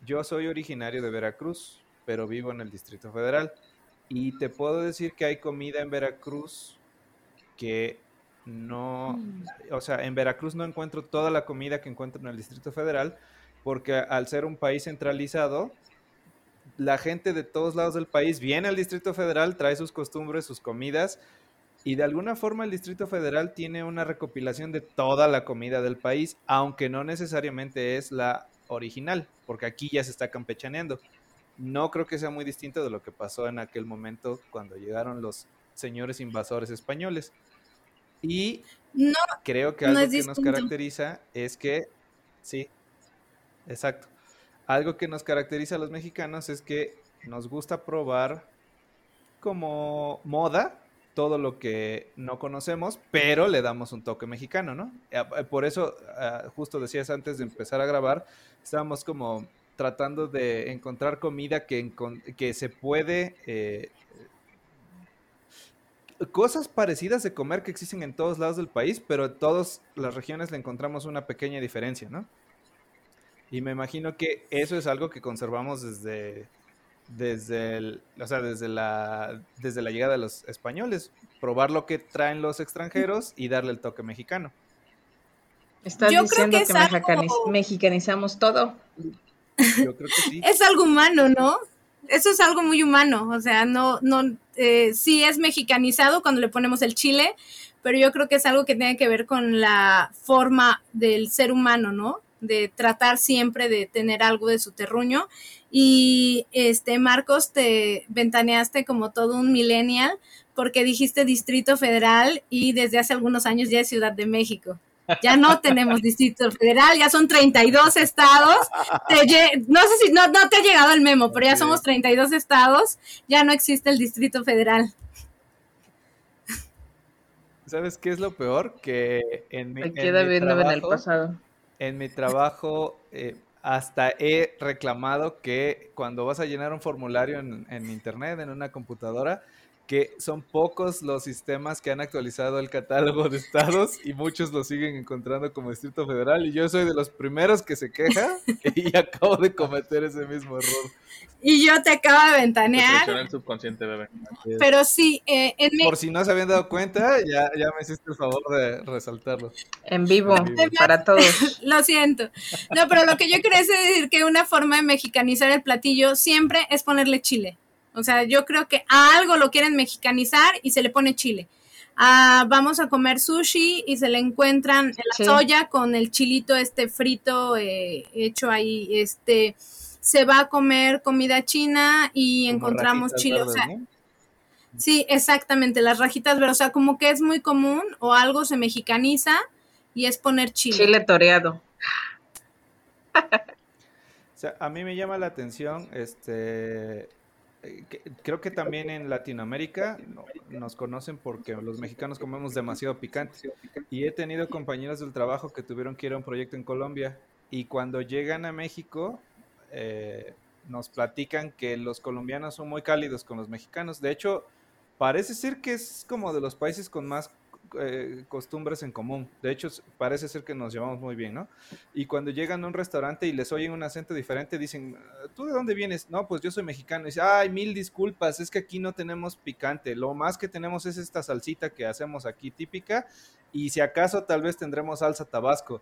yo soy originario de Veracruz, pero vivo en el Distrito Federal. Y te puedo decir que hay comida en Veracruz que no, o sea, en Veracruz no encuentro toda la comida que encuentro en el Distrito Federal, porque al ser un país centralizado, la gente de todos lados del país viene al Distrito Federal, trae sus costumbres, sus comidas, y de alguna forma el Distrito Federal tiene una recopilación de toda la comida del país, aunque no necesariamente es la original, porque aquí ya se está campechaneando. No creo que sea muy distinto de lo que pasó en aquel momento cuando llegaron los señores invasores españoles. Y No, creo que algo que nos caracteriza es que, sí, exacto. Algo que nos caracteriza a los mexicanos es que nos gusta probar como moda todo lo que no conocemos, pero le damos un toque mexicano, ¿no? Eh, eh, Por eso, ah, justo decías antes de empezar a grabar, estábamos como tratando de encontrar comida que, que se puede... eh, cosas parecidas de comer que existen en todos lados del país, pero en todas las regiones le encontramos una pequeña diferencia, ¿no? Y me imagino que eso es algo que conservamos desde, desde, el- o sea, desde, la, desde la llegada de los españoles. Probar lo que traen los extranjeros y darle el toque mexicano. Estás Yo creo diciendo que que, es algo- mexicaniz- mexicanizamos todo. Yo creo que sí. es algo humano, ¿no? Eso es algo muy humano, o sea, no, no, eh, sí es mexicanizado cuando le ponemos el chile, pero yo creo que es algo que tiene que ver con la forma del ser humano, ¿no? De tratar siempre de tener algo de su terruño. Y este, Marcos, te ventaneaste como todo un millennial porque dijiste Distrito Federal y desde hace algunos años ya es Ciudad de México. Ya no tenemos Distrito Federal, ya son 32 estados. Te lle- no sé si no, no te ha llegado el memo, pero ya somos 32 estados, ya no existe el Distrito Federal. ¿Sabes qué es lo peor? Que en mi, Me en queda mi viendo en el trabajo- pasado. En mi trabajo, eh, hasta he reclamado que cuando vas a llenar un formulario en, en internet, en una computadora, que son pocos los sistemas que han actualizado el catálogo de estados y muchos lo siguen encontrando como Distrito Federal y yo soy de los primeros que se queja [LAUGHS] y acabo de cometer ese mismo error. Y yo te acabo de ventanear, el subconsciente, bebé. pero sí, eh, en mi- Por si no se habían dado cuenta, ya, ya me hiciste el favor de resaltarlo. En vivo, En vivo. para todos. [LAUGHS] lo siento. No, pero lo que yo quería es decir que una forma de mexicanizar el platillo siempre es ponerle chile. O sea, yo creo que a algo lo quieren mexicanizar y se le pone chile. Ah, vamos a comer sushi y se le encuentran la Sí. soya con el chilito este frito eh, hecho ahí. Este se va a comer comida china y Como encontramos chile. O sea, ¿no? sí, exactamente, las rajitas verdes. O sea, como que es muy común o algo se mexicaniza y es poner chile. Chile toreado. O sea, a mí me llama la atención, este, creo que también en Latinoamérica no- nos conocen porque los mexicanos comemos demasiado picante. Y he tenido compañeros del trabajo que tuvieron que ir a un proyecto en Colombia y cuando llegan a México eh, nos platican que los colombianos son muy cálidos con los mexicanos. De hecho, parece ser que es como de los países con más eh, costumbres en común. De hecho, parece ser que nos llevamos muy bien, ¿no? Y cuando llegan a un restaurante y les oyen un acento diferente, dicen, ¿tú de dónde vienes? No, pues yo soy mexicano. Y dice, ay, mil disculpas, es que aquí no tenemos picante. Lo más que tenemos es esta salsita que hacemos aquí típica. Y si acaso tal vez tendremos salsa tabasco.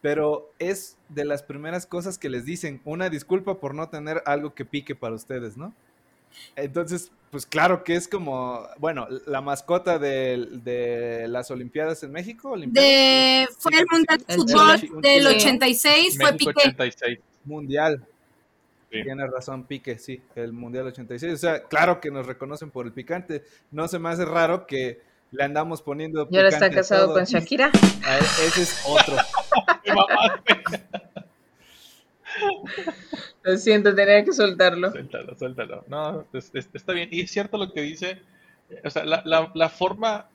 Pero es de las primeras cosas que les dicen, una disculpa por no tener algo que pique para ustedes, ¿no? Entonces, pues claro que es como, bueno, la mascota de, de las Olimpiadas en México. Olimpiadas, de fue el mundial de fútbol del Sí. 86 fue México Piqué 86. mundial. Sí. Tiene razón, Pique, sí, el Mundial 86. O sea, claro que nos reconocen por el picante. No se me hace raro que le andamos poniendo Y ahora está casado todo. con Shakira. Ese es otro. [LAUGHS] Lo siento, tenía que soltarlo. Suéltalo, suéltalo. No, es- es- está bien. Y es cierto lo que dice. eh, O sea, la, la- la forma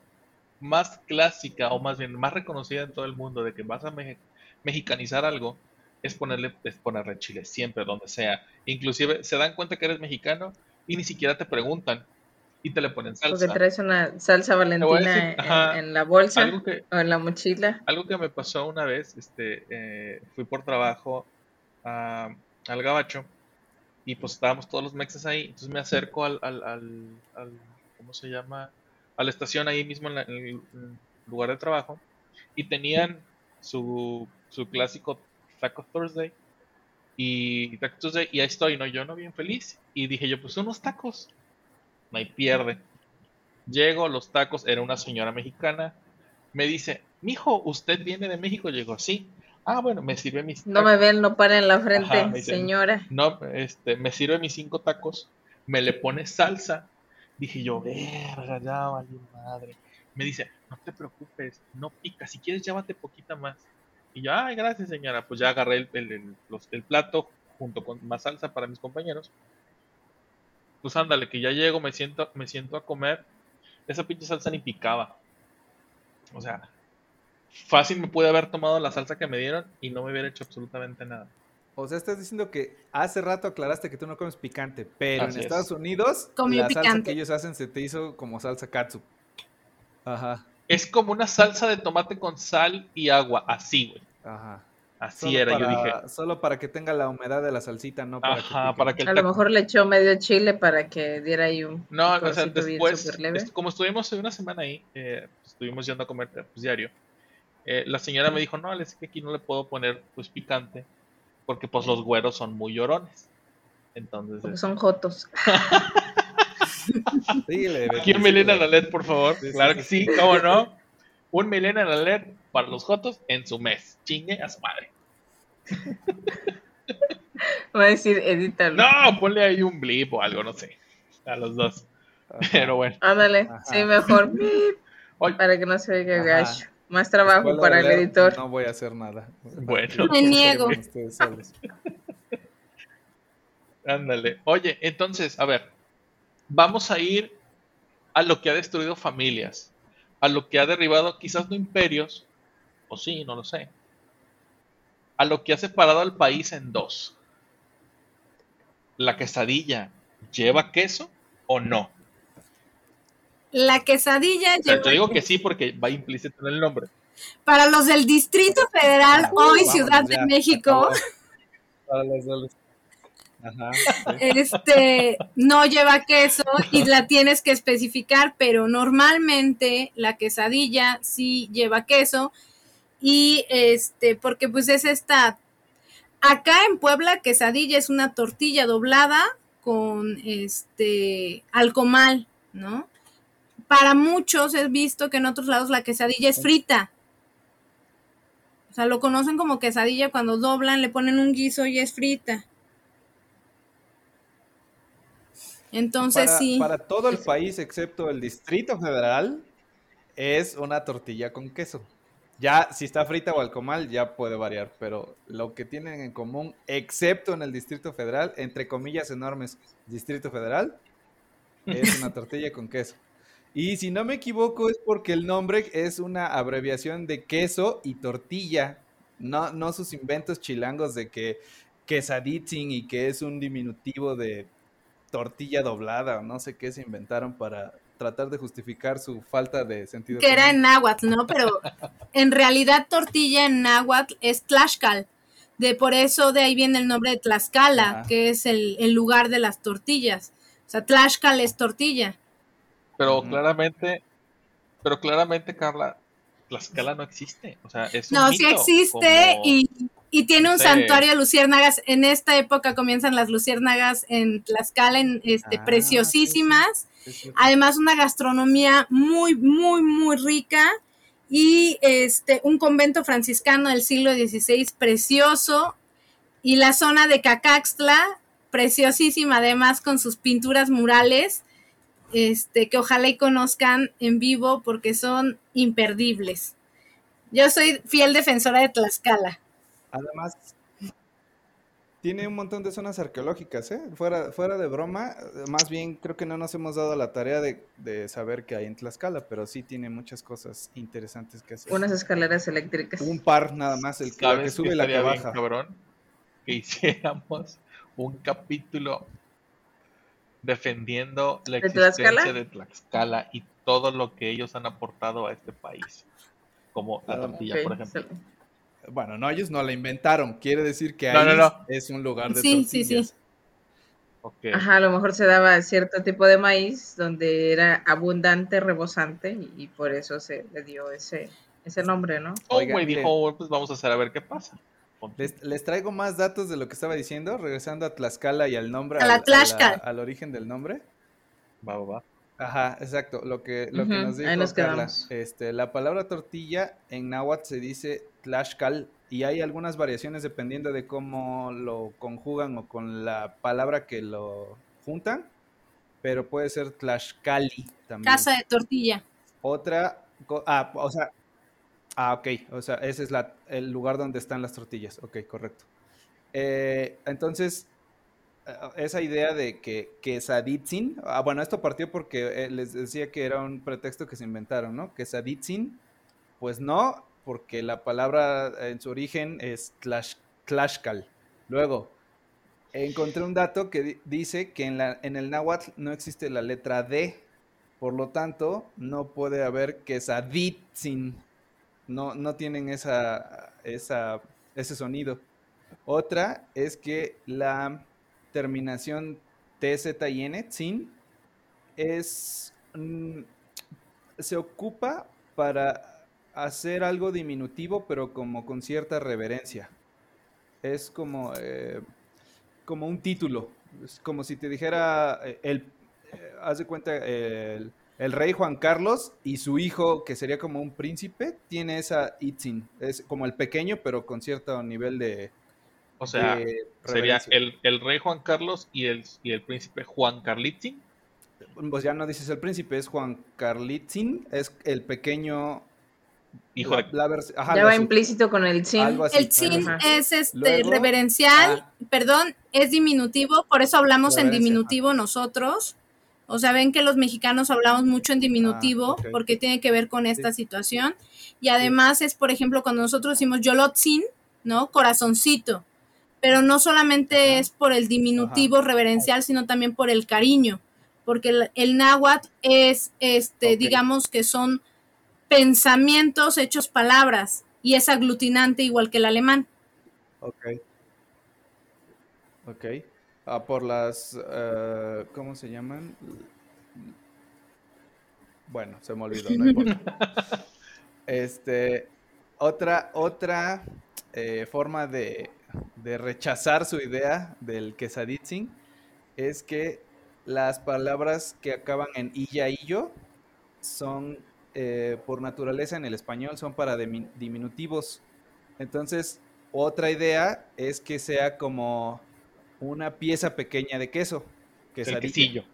más clásica, o más bien más reconocida en todo el mundo de que vas a me- mexicanizar algo, es ponerle, es ponerle chile siempre, donde sea. Inclusive se dan cuenta que eres mexicano y ni siquiera te preguntan y te le ponen Porque salsa. traes una salsa valentina decir, en, ajá, en la bolsa que, o en la mochila. algo que me pasó una vez, este, eh, fui por trabajo al Gabacho y pues estábamos todos los mexas ahí, entonces me acerco al, al, al- ¿cómo se llama? A la estación ahí mismo en, el lugar de trabajo y tenían su, su clásico Taco Thursday y Taco Tuesday y ahí estoy, ¿no? Yo no bien feliz y dije yo, pues unos tacos, no hay pierde. Llego, los tacos, era una señora mexicana, me dice, mijo, ¿usted viene de México? Llego, sí. Ah, bueno, me sirve mis No me ven, no para en la frente, Ajá, señora. No, este, me sirve mis cinco tacos, me le pone salsa. Dije yo, verga, ya valió madre. Me dice, no te preocupes, no pica, si quieres llévate poquita más. Y yo, ay, gracias señora, pues ya agarré el, el- el- los- el plato junto con más salsa para mis compañeros. Pues ándale, que ya llego, me siento, me siento a comer. Esa pinche salsa ni picaba. O sea, fácil me pude haber tomado la salsa que me dieron y no me hubiera hecho absolutamente nada. O sea, estás diciendo que hace rato aclaraste que tú no comes picante, pero Así en es. Estados Unidos Comió la salsa que ellos hacen se te hizo como salsa katsu. Ajá, Es como una salsa de tomate con sal y agua, así, güey. ajá. Así Solo era, para, yo dije. Solo para que tenga la humedad de la salsita, no para que Ajá, pique. para que el A lo mejor le echó medio chile para que diera ahí un No, o sea, después, leve. como estuvimos una semana ahí, eh, estuvimos yendo a comer pues, diario, eh, la señora me dijo, no, es que aquí no le puedo poner pues picante, porque pues los güeros son muy llorones. Entonces, Porque es- son jotos. [LAUGHS] Aquí un Milena síguele. la LED, por favor. Sí, claro que sí, cómo no. Un Milena la LED para los jotos en su mes. Chingue a su madre. [LAUGHS] Voy a decir, edítalo. No, ponle ahí un blip o algo, no sé. A los dos. Ajá. Pero bueno. Ándale, Ajá. sí, mejor. Para que no se oiga gacho. Más trabajo Escuela para el leer, editor. No voy a hacer nada. Bueno. Me niego. Ustedes solos. Ándale. Oye, entonces, a ver, vamos a ir a lo que ha destruido familias, a lo que ha derribado quizás no imperios, o sí, no lo sé, a lo que ha separado al país en dos. ¿La quesadilla lleva queso o no? La quesadilla O sea, lleva- yo digo que sí porque va implícito en el nombre. para los del Distrito Federal, Uh, hoy Ciudad ya, de México. Para los solos. Ajá. sí. este no lleva queso y la tienes que especificar, pero normalmente la quesadilla sí lleva queso y este porque pues es esta acá en Puebla quesadilla es una tortilla doblada con este alcomal, ¿no? Para muchos he visto que en otros lados la quesadilla es frita. O sea, lo conocen como quesadilla cuando doblan, le ponen un guiso y es frita. Entonces para, sí. para todo el país, excepto el Distrito Federal, es una tortilla con queso. Ya, si está frita o al comal, ya puede variar, pero lo que tienen en común, excepto en el Distrito Federal, entre comillas enormes, Distrito Federal, es una [LAUGHS] tortilla con queso. Y si no me equivoco, es porque el nombre es una abreviación de queso y tortilla, no, no sus inventos chilangos de que quesaditzin y que es un diminutivo de tortilla doblada, o no sé qué se inventaron para tratar de justificar su falta de sentido. que era en náhuatl, ¿no? Pero en realidad tortilla en náhuatl es tlaxcal. De por eso de ahí viene el nombre de Tlaxcala, Ajá. que es el, el lugar de las tortillas. O sea, tlaxcal es tortilla. Pero claramente, pero claramente, Carla, Tlaxcala no existe. O sea, es un No, sí mito, existe como- y, y tiene un Sí. santuario de luciérnagas. En esta época comienzan las luciérnagas en Tlaxcala, en, este, Ah, preciosísimas. Además, una gastronomía muy, muy, muy rica y este, un convento franciscano del siglo XVI precioso. Y la zona de Cacaxtla preciosísima, además con sus pinturas murales, este, que ojalá y conozcan en vivo porque son imperdibles. Yo soy fiel defensora de Tlaxcala. Además, tiene un montón de zonas arqueológicas, ¿eh? Fuera, fuera de broma, más bien creo que no nos hemos dado la tarea de, de saber qué hay en Tlaxcala, pero sí tiene muchas cosas interesantes que hacer. Unas escaleras eléctricas. Un par nada más, el que, que ¿Sabes sube y la que bien, baja. cabrón? Que hiciéramos un capítulo defendiendo la ¿De existencia Tlaxcala? de Tlaxcala y todo lo que ellos han aportado a este país. Como la Ah, tortilla, por ejemplo. sale. Bueno, no, ellos no la inventaron. Quiere decir que No, ahí no, no. es un lugar de Sí, sí, sí. Ajá, a lo mejor se daba cierto tipo de maíz donde era abundante, rebosante, y, y por eso se le dio ese, ese nombre, ¿no? Oh, güey, dijo, "Oh, pues vamos a hacer a ver qué pasa. Les, les traigo más datos de lo que estaba diciendo, regresando a Tlaxcala y al nombre, A la al- a Tlaxcal. al origen del nombre. Va, va, va. Ajá, exacto, lo que, lo que nos dijo ahí nos Carla. Este, la palabra tortilla en náhuatl se dice tlaxcal y hay algunas variaciones dependiendo de cómo lo conjugan o con la palabra que lo juntan, pero puede ser tlaxcali también. Casa de tortilla. Otra, ah, o sea, ah, ok, o sea, ese es el lugar donde están las tortillas, ok, correcto. Eh, entonces, eh, esa idea de que quesaditzin, ah, bueno, esto partió porque eh, les decía que era un pretexto que se inventaron, ¿no? Quesaditzin, pues no, porque la palabra en su origen es tlax- tlaxcal. Luego, encontré un dato que di- dice que en, en el náhuatl no existe la letra D, por lo tanto, no puede haber quesaditzin. No, no tienen esa, esa, ese sonido. Otra es que la terminación TZN, tzin, es, mm, se ocupa para hacer algo diminutivo, pero como con cierta reverencia. Es como, eh, como un título. Como si te dijera eh, el, eh, haz de cuenta, el, el rey Juan Carlos y su hijo, que sería como un príncipe, tiene esa itzin. Es como el pequeño, pero con cierto nivel de, O sea, de sería el, el rey Juan Carlos y el, y el príncipe Juan Carlitzin. Pues ya no dices el príncipe, es Juan Carlitzin, es el pequeño. Hijo de- la vers- ajá, ya la va sub- implícito con el así. El chin Ajá. es este Luego, reverencial, ah. perdón, es diminutivo, por eso hablamos en diminutivo nosotros. O sea, ven que los mexicanos hablamos mucho en diminutivo Ah, porque tiene que ver con esta Sí. situación. Y además es, por ejemplo, cuando nosotros decimos yolotzin, ¿no? Corazoncito. Pero no solamente es por el diminutivo reverencial, sino también por el cariño. Porque el, el náhuatl es, este, digamos que son pensamientos hechos palabras y es aglutinante igual que el alemán. Ok. Ok. Ah, por las. eh, ¿Cómo se llaman? Bueno, se me olvidó, no importa. [LAUGHS] Este. Otra, otra eh, forma de, de rechazar su idea del quesaditzin es que las palabras que acaban en illa y yo son, eh, por naturaleza en el español, son para dimi- diminutivos. Entonces, otra idea es que sea como una pieza pequeña de queso. Quesadilla.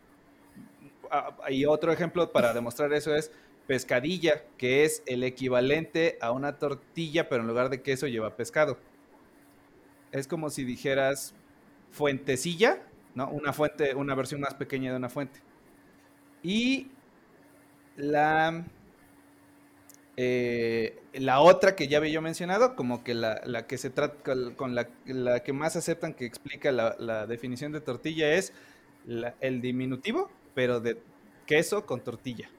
Ah, y otro ejemplo para demostrar eso es pescadilla, que es el equivalente a una tortilla, pero en lugar de queso lleva pescado. Es como si dijeras fuentecilla, ¿no? Una fuente, una versión más pequeña de una fuente. Y la, eh, la otra que ya había yo mencionado, como que la, la que se trata con, la, la que más aceptan que explica la, la definición de tortilla es la- el diminutivo, pero de queso con tortilla.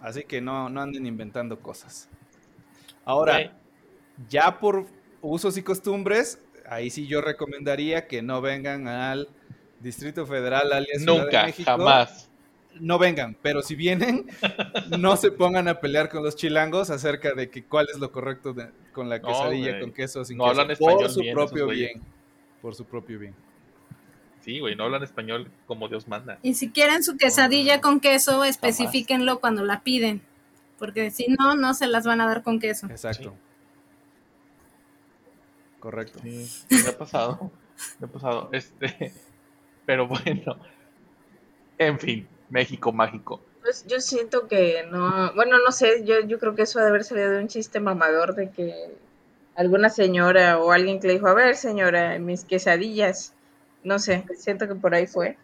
Así que no, no anden inventando cosas. Ahora, ya por usos y costumbres, ahí sí yo recomendaría que no vengan al Distrito Federal, alias Ciudad de Nunca, México. jamás. No vengan, pero si vienen, no se pongan a pelear con los chilangos acerca de que cuál es lo correcto de- con la quesadilla, con queso sin No queso. hablan por español su bien propio bien. Por su propio bien. Sí, güey, no hablan español como Dios manda. Y si quieren su quesadilla con queso, especifíquenlo cuando la piden. Porque si no, no se las van a dar con queso. Exacto. Correcto. Sí, me ha pasado. Me ha pasado. Este. [LAUGHS] Pero bueno, en fin, México mágico. Pues yo siento que no, bueno, no sé, yo, yo creo que eso ha de haber salido de un chiste mamador de que alguna señora o alguien que le dijo, a ver señora, mis quesadillas, no sé, siento que por ahí fue.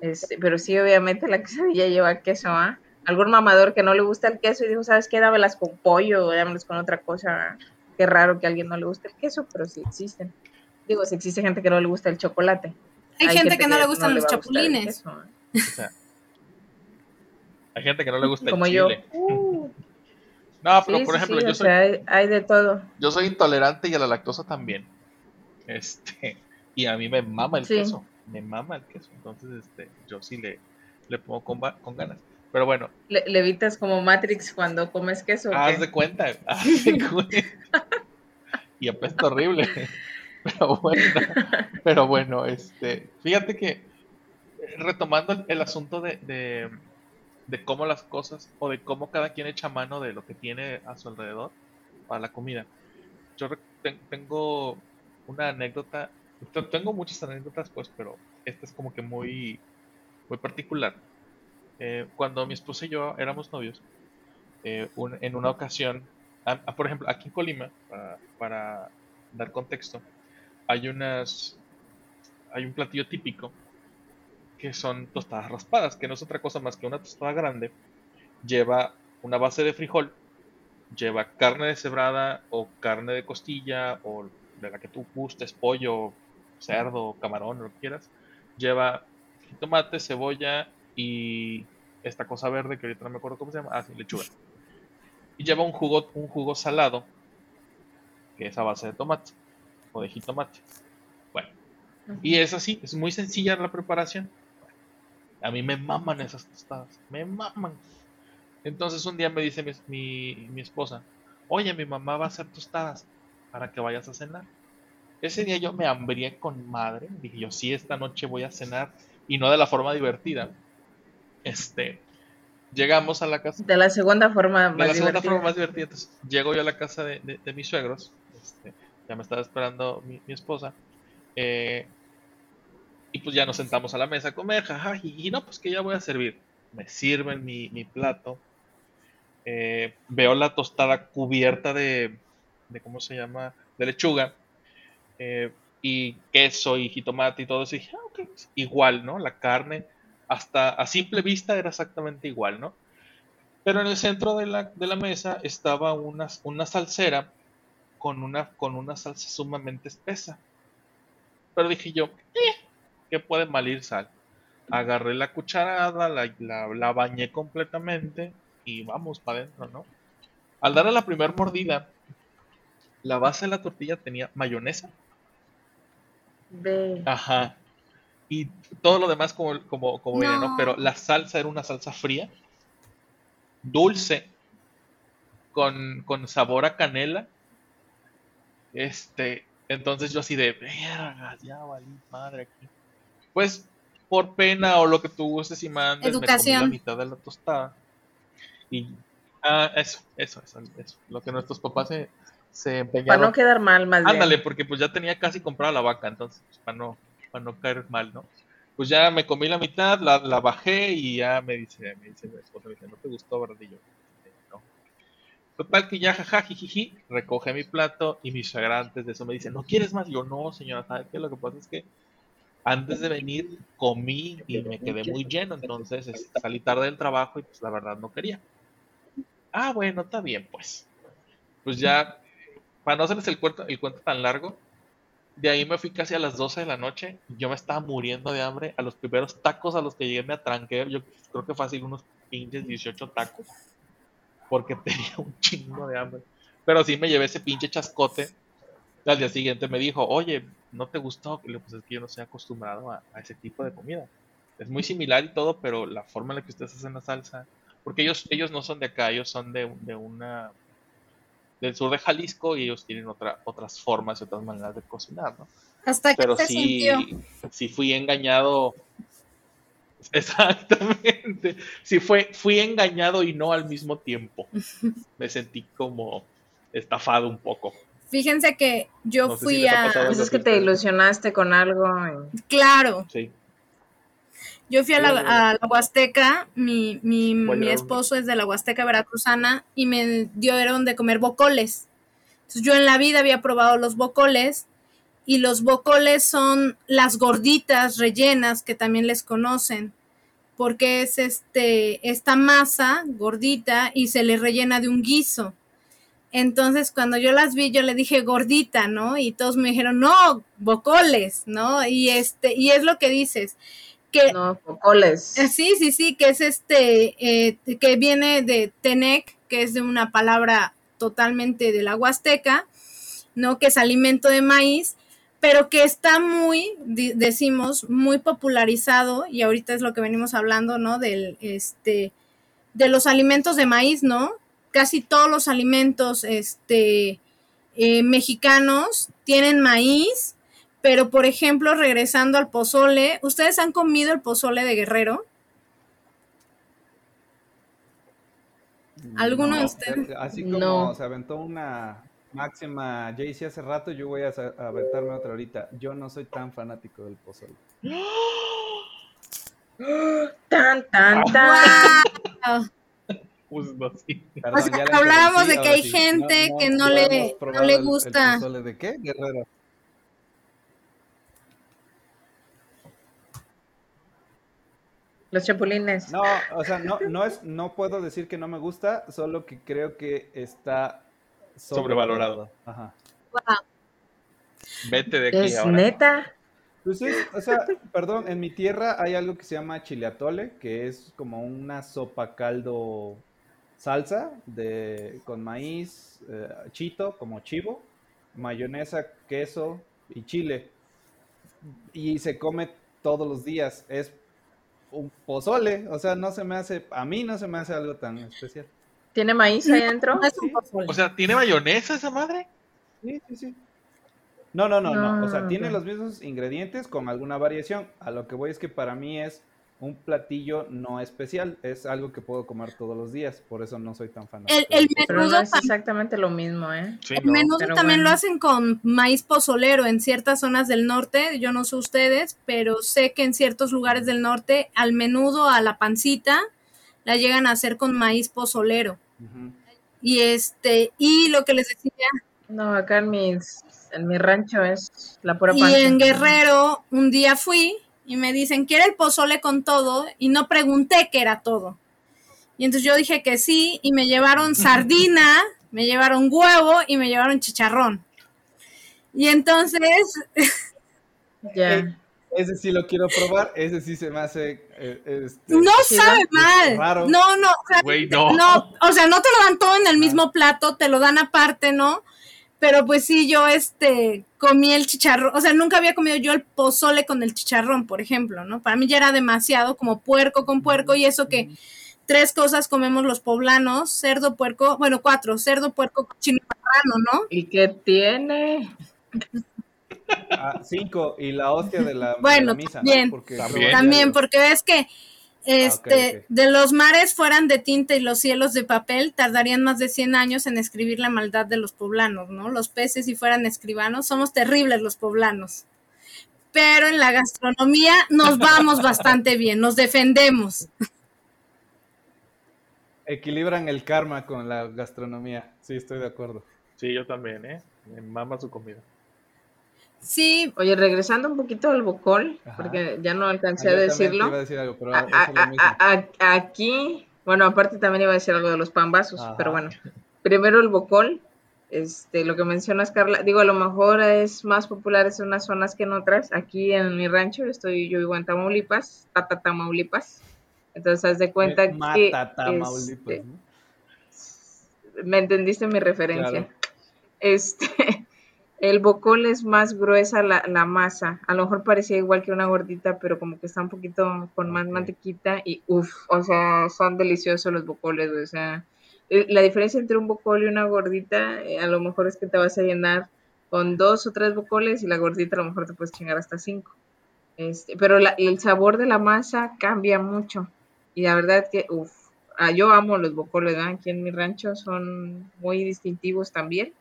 Este, pero sí, obviamente la quesadilla lleva queso, ¿ah? Algún mamador que no le gusta el queso y dijo, ¿sabes qué? Dámelas con pollo, dámelas con otra cosa. Qué raro que a alguien no le guste el queso, pero sí existen. Digo, si existe gente que no le gusta el chocolate. Hay, gente, que no le gustan los sea, hay gente que no le gusta Como el yo. chile. Uh, No, pero sí, por ejemplo, sí, yo o soy sea, hay, hay de todo. Yo soy intolerante y a la lactosa también. Este, y a mí me mama el Sí. queso. Me mama el queso. Entonces, este, yo sí le, le pongo con, con ganas. Pero bueno, Le, levitas como Matrix cuando comes queso. haz de cuenta. [LAUGHS] haz de cuenta. y apesta horrible. [LAUGHS] Pero bueno, pero bueno, este, fíjate que eh, retomando el, el asunto de, de, de cómo las cosas o de cómo cada quien echa mano de lo que tiene a su alrededor para la comida. Yo tengo una anécdota, te- tengo muchas anécdotas pues, pero esta es como que muy, muy particular. Eh, cuando mi esposa y yo éramos novios, eh, en una ocasión, por ejemplo, aquí en Colima, para, para dar contexto, hay unas, hay un platillo típico que son tostadas raspadas, que no es otra cosa más que una tostada grande, lleva una base de frijol, lleva carne deshebrada o carne de costilla o de la que tú gustes, pollo, cerdo, camarón, lo que quieras, lleva tomate, cebolla y esta cosa verde que ahorita no me acuerdo cómo se llama, ah, sí, lechuga. Y lleva un jugo, un jugo salado, que es a base de tomate o de jitomate. Bueno, y es así, es muy sencilla la preparación. A mí me maman esas tostadas, me maman. Entonces un día me dice mi, mi, mi esposa, oye, mi mamá va a hacer tostadas para que vayas a cenar. Ese día yo me hambrié con madre, dije yo, sí, esta noche voy a cenar y no de la forma divertida. Este, llegamos a la casa, De la segunda forma de más la segunda divertida. forma más divertida. Entonces, llego yo a la casa de, de- de mis suegros. este, ya me estaba esperando mi, mi esposa. eh, y pues ya nos sentamos a la mesa a comer. Jaja, y no, pues que ya voy a servir. Me sirven mi, mi plato. eh, veo la tostada cubierta de, de, ¿cómo se llama? De lechuga. eh, y queso y jitomate y todo eso. Y dije, ah, ok, pues, igual, ¿no? La carne, hasta a simple vista era exactamente igual, ¿no? Pero en el centro de la, de la mesa estaba una, una salsera con una, con una salsa sumamente espesa. Pero dije yo, eh, ¿qué puede malir sal? Agarré la cucharada, la, la, la bañé completamente y vamos para adentro, ¿no? Al darle la primera mordida, la base de la tortilla tenía mayonesa. Ve. Ajá. Y todo lo demás como, como, como viene, ¿no? No. Pero la salsa era una salsa fría, dulce, con, con sabor a canela. Este, entonces yo así de, vergas, ya valí madre aquí. Pues, por pena o lo que tú gustes y mandes, me comí la mitad de la tostada. Y, ah, eso, eso, eso, eso. Lo que nuestros papás se, se Para empeñaron. no quedar mal, más bien. Ándale, porque pues ya tenía casi comprada la vaca, entonces, pues, para no, para no caer mal, ¿no? Pues ya me comí la mitad, la, la bajé y ya me dice, me dice mi esposa, me dice, ¿no te gustó, verdad? Y yo, "Eh, no. Total que ya, jaja, jijiji, recoge mi plato y mi suegra antes de eso me dice, ¿no quieres más? Y yo, no, señora, ¿sabes qué? Lo que pasa es que antes de venir comí y me quedé muy lleno, entonces este, salí tarde del trabajo y pues la verdad no quería. Ah, bueno, está bien, pues. Pues ya, para no hacerles el cuento, el cuento tan largo, de ahí me fui casi a las 12 de la noche. Yo me estaba muriendo de hambre. A los primeros tacos a los que llegué me atranqué. Yo creo que fácil unos pinches 18 tacos. Porque [LAUGHS] tenía un chingo de hambre. Pero sí me llevé ese pinche chascote. Al día siguiente me dijo, oye, ¿no te gustó? Pues es que yo no estoy acostumbrado a, a ese tipo de comida. Es muy similar y todo, pero la forma en la que ustedes hacen la salsa. Porque ellos, ellos no son de acá, ellos son de, de una del sur de Jalisco y ellos tienen otra, otras formas y otras maneras de cocinar, ¿no? Hasta que Pero sí, sintió. sí fui engañado. Exactamente. Sí fue, fui engañado y no al mismo tiempo. [LAUGHS] Me sentí como estafado un poco. Fíjense que yo No sé si fui a. Pues es que te ilusionaste con algo. y- Claro, Sí. Yo fui a la, a la Huasteca, mi, mi, mi esposo es de la Huasteca Veracruzana y me dieron de comer bocoles. Entonces yo en la vida había probado los bocoles y los bocoles son las gorditas rellenas que también les conocen porque es este esta masa gordita y se le rellena de un guiso. Entonces, cuando yo las vi, yo le dije gordita, ¿no? Y todos me dijeron, "No, bocoles", ¿no? Y este y es lo que dices que No, bocoles. eh, Sí, sí, sí, que es este, eh, que viene de Tenec, que es de una palabra totalmente de la Huasteca, ¿no? Que es alimento de maíz, pero que está muy, decimos, muy popularizado, y ahorita es lo que venimos hablando, ¿no? Del, este, de los alimentos de maíz, ¿no? Casi todos los alimentos, este, eh, mexicanos tienen maíz, pero por ejemplo, regresando al pozole, ¿ustedes han comido el pozole de Guerrero? ¿Alguno de ustedes? Así como No. se aventó una máxima Jaycee hace rato, yo voy a aventarme otra ahorita. Yo no soy tan fanático del pozole. [GASPS] Tan, tan, Ah. tan. ¡Wow! Pues no, sí. Perdón, sea, ya la hablábamos de que hay sí. gente que no le- hemos no le el- el gusta. pozole de qué? Guerrero. Los chapulines. No, o sea, no, no es, no puedo decir que no me gusta, solo que creo que está Sobrevalorado. Ajá. Wow. Vete de aquí Es ahora. neta. Pues sí, o sea, perdón, en mi tierra hay algo que se llama chile atole, que es como una sopa caldo salsa de con maíz, eh, chito, como chivo, mayonesa, queso y chile. Y se come todos los días. Es un pozole, o sea, no se me hace, a mí no se me hace algo tan especial. ¿Tiene maíz ahí adentro? No es un pozole. O sea, ¿tiene mayonesa esa madre? Sí, sí, sí. No, no, no, no. O sea, No, tiene los mismos ingredientes con alguna variación. A lo que voy es que para mí es un platillo no especial. Es algo que puedo comer todos los días. Por eso no soy tan fanático. El, el. Pero menudo, no es tam- exactamente lo mismo, ¿eh? Sí, el no. menudo pero también bueno. lo hacen con maíz pozolero en ciertas zonas del norte. Yo no sé ustedes, pero sé que en ciertos lugares del norte al menudo, a la pancita, la llegan a hacer con maíz pozolero. Y este, y lo que les decía, No, acá en mis, en mi rancho es la pura Y panza. en Guerrero un día fui y me dicen, ¿quiere el pozole con todo? Y no pregunté qué era todo. Y entonces yo dije que sí y me llevaron [LAUGHS] sardina, me llevaron huevo y me llevaron chicharrón. Y entonces, [LAUGHS] Ya. Ese sí lo quiero probar. Ese sí se me hace. eh, este, no sabe mal. Raro. No, no, o sea, Güey, no. no, o sea, no te lo dan todo en el mismo plato, te lo dan aparte, ¿no? Pero pues sí, yo este comí el chicharrón, o sea, nunca había comido yo el pozole con el chicharrón, por ejemplo, ¿no? Para mí ya era demasiado como puerco con puerco y eso que tres cosas comemos los poblanos, cerdo, puerco, bueno, cuatro, cerdo, puerco, cochino y marrano, ¿no? ¿Y qué tiene? ah, cinco. Y la hostia de la, de Bueno, la misa. ¿no? también. Porque También, porque ves que este, ok. de los mares fueran de tinta y los cielos de papel, tardarían más de 100 años en escribir la maldad de los poblanos, ¿no? Los peces, si fueran escribanos, somos terribles los poblanos. Pero en la gastronomía nos vamos bastante bien, nos defendemos. Equilibran el karma con la gastronomía. Sí, estoy de acuerdo. Sí, yo también, ¿eh? Me mama su comida. Sí, Oye, regresando un poquito al bocol, Ajá. porque ya no Ah, alcancé a decirlo. iba a decir algo, pero A- eso es lo a- mismo. a- a- aquí, bueno, aparte también iba a decir algo de los pambazos, Ajá. pero bueno, primero el bocol, este, lo que mencionas, Carla, digo, a lo mejor es más popular en unas zonas que en otras. Aquí en mi rancho, estoy, yo vivo en Tamaulipas, Tata Tamaulipas, entonces haz de cuenta que, Mata Tamaulipas, este, ¿no? me entendiste mi referencia. Claro. Este, el bocol es más gruesa la, la masa. A lo mejor parecía igual que una gordita, pero como que está un poquito con más mantequita y uff, o sea, son deliciosos los bocoles, o sea, eh, la diferencia entre un bocol y una gordita, eh, a lo mejor es que te vas a llenar con dos o tres bocoles y la gordita a lo mejor te puedes chingar hasta cinco. Este, pero la- el sabor de la masa cambia mucho y la verdad que, uff, yo amo los bocoles, ¿verdad? Aquí en mi rancho son muy distintivos también.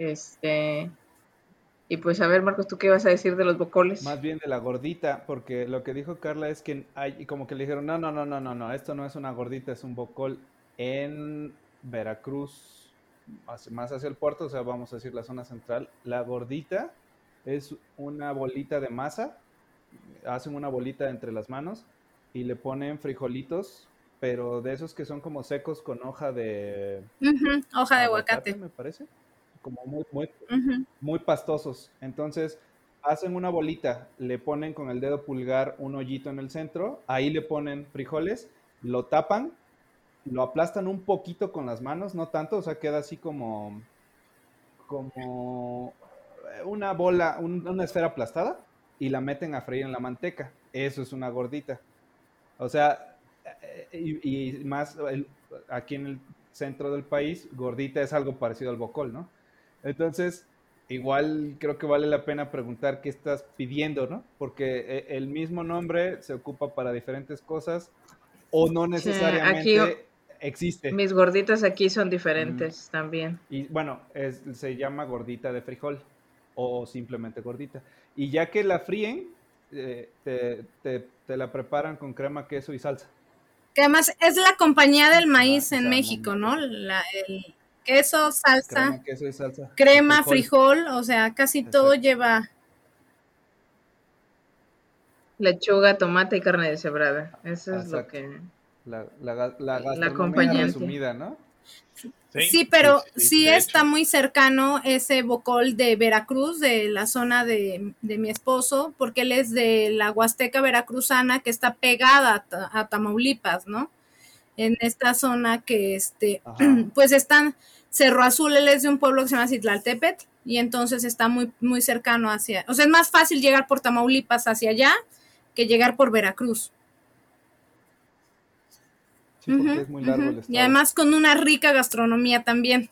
Este, Y pues a ver, Marcos, ¿tú qué vas a decir de los bocoles? Más bien de la gordita, porque lo que dijo Carla es que hay, y como que le dijeron, no, no, no, no, no, no, esto no es una gordita, es un bocol en Veracruz, más hacia el puerto, o sea, vamos a decir la zona central. La gordita es una bolita de masa, hacen una bolita entre las manos y le ponen frijolitos, pero de esos que son como secos con hoja de... Hoja de aguacate. me parece. Como muy, muy, pastosos. Entonces, hacen una bolita, le ponen con el dedo pulgar un hoyito en el centro, ahí le ponen frijoles, lo tapan, lo aplastan un poquito con las manos, no tanto, o sea, queda así como, como una bola, un- una esfera aplastada, y la meten a freír en la manteca. Eso es una gordita. O sea, eh, y, y más el- aquí en el centro del país, gordita es algo parecido al bocol, ¿no? Entonces, igual creo que vale la pena preguntar qué estás pidiendo, ¿no? Porque eh, el mismo nombre se ocupa para diferentes cosas o no necesariamente aquí- existe. Mis gorditas aquí son diferentes también. Y bueno, es- se llama gordita de frijol o simplemente gordita. Y ya que la fríen, eh, te, te- te la preparan con crema, queso y salsa. Que además es la compañía del maíz Ah, en México, no- ¿no? La- el queso, salsa, Crema, queso y salsa. crema, Y frijol, o sea, casi todo lleva. Lechuga, tomate y carne deshebrada. Eso es lo que... La, la, ga- la gastronomía acompañante. resumida, ¿no? Sí, pero sí, está hecho. muy cercano ese bocol de Veracruz, de la zona de, de mi esposo, porque él es de la Huasteca Veracruzana, que está pegada a Tamaulipas, ¿no? En esta zona que, este, Ajá. [CLEARS THROAT] pues están, Cerro Azul, él es de un pueblo que se llama Citlaltépetl, y entonces está muy, muy cercano hacia, o sea, es más fácil llegar por Tamaulipas hacia allá que llegar por Veracruz. Sí, porque es muy largo ujú. el estado. Y además con una rica gastronomía también.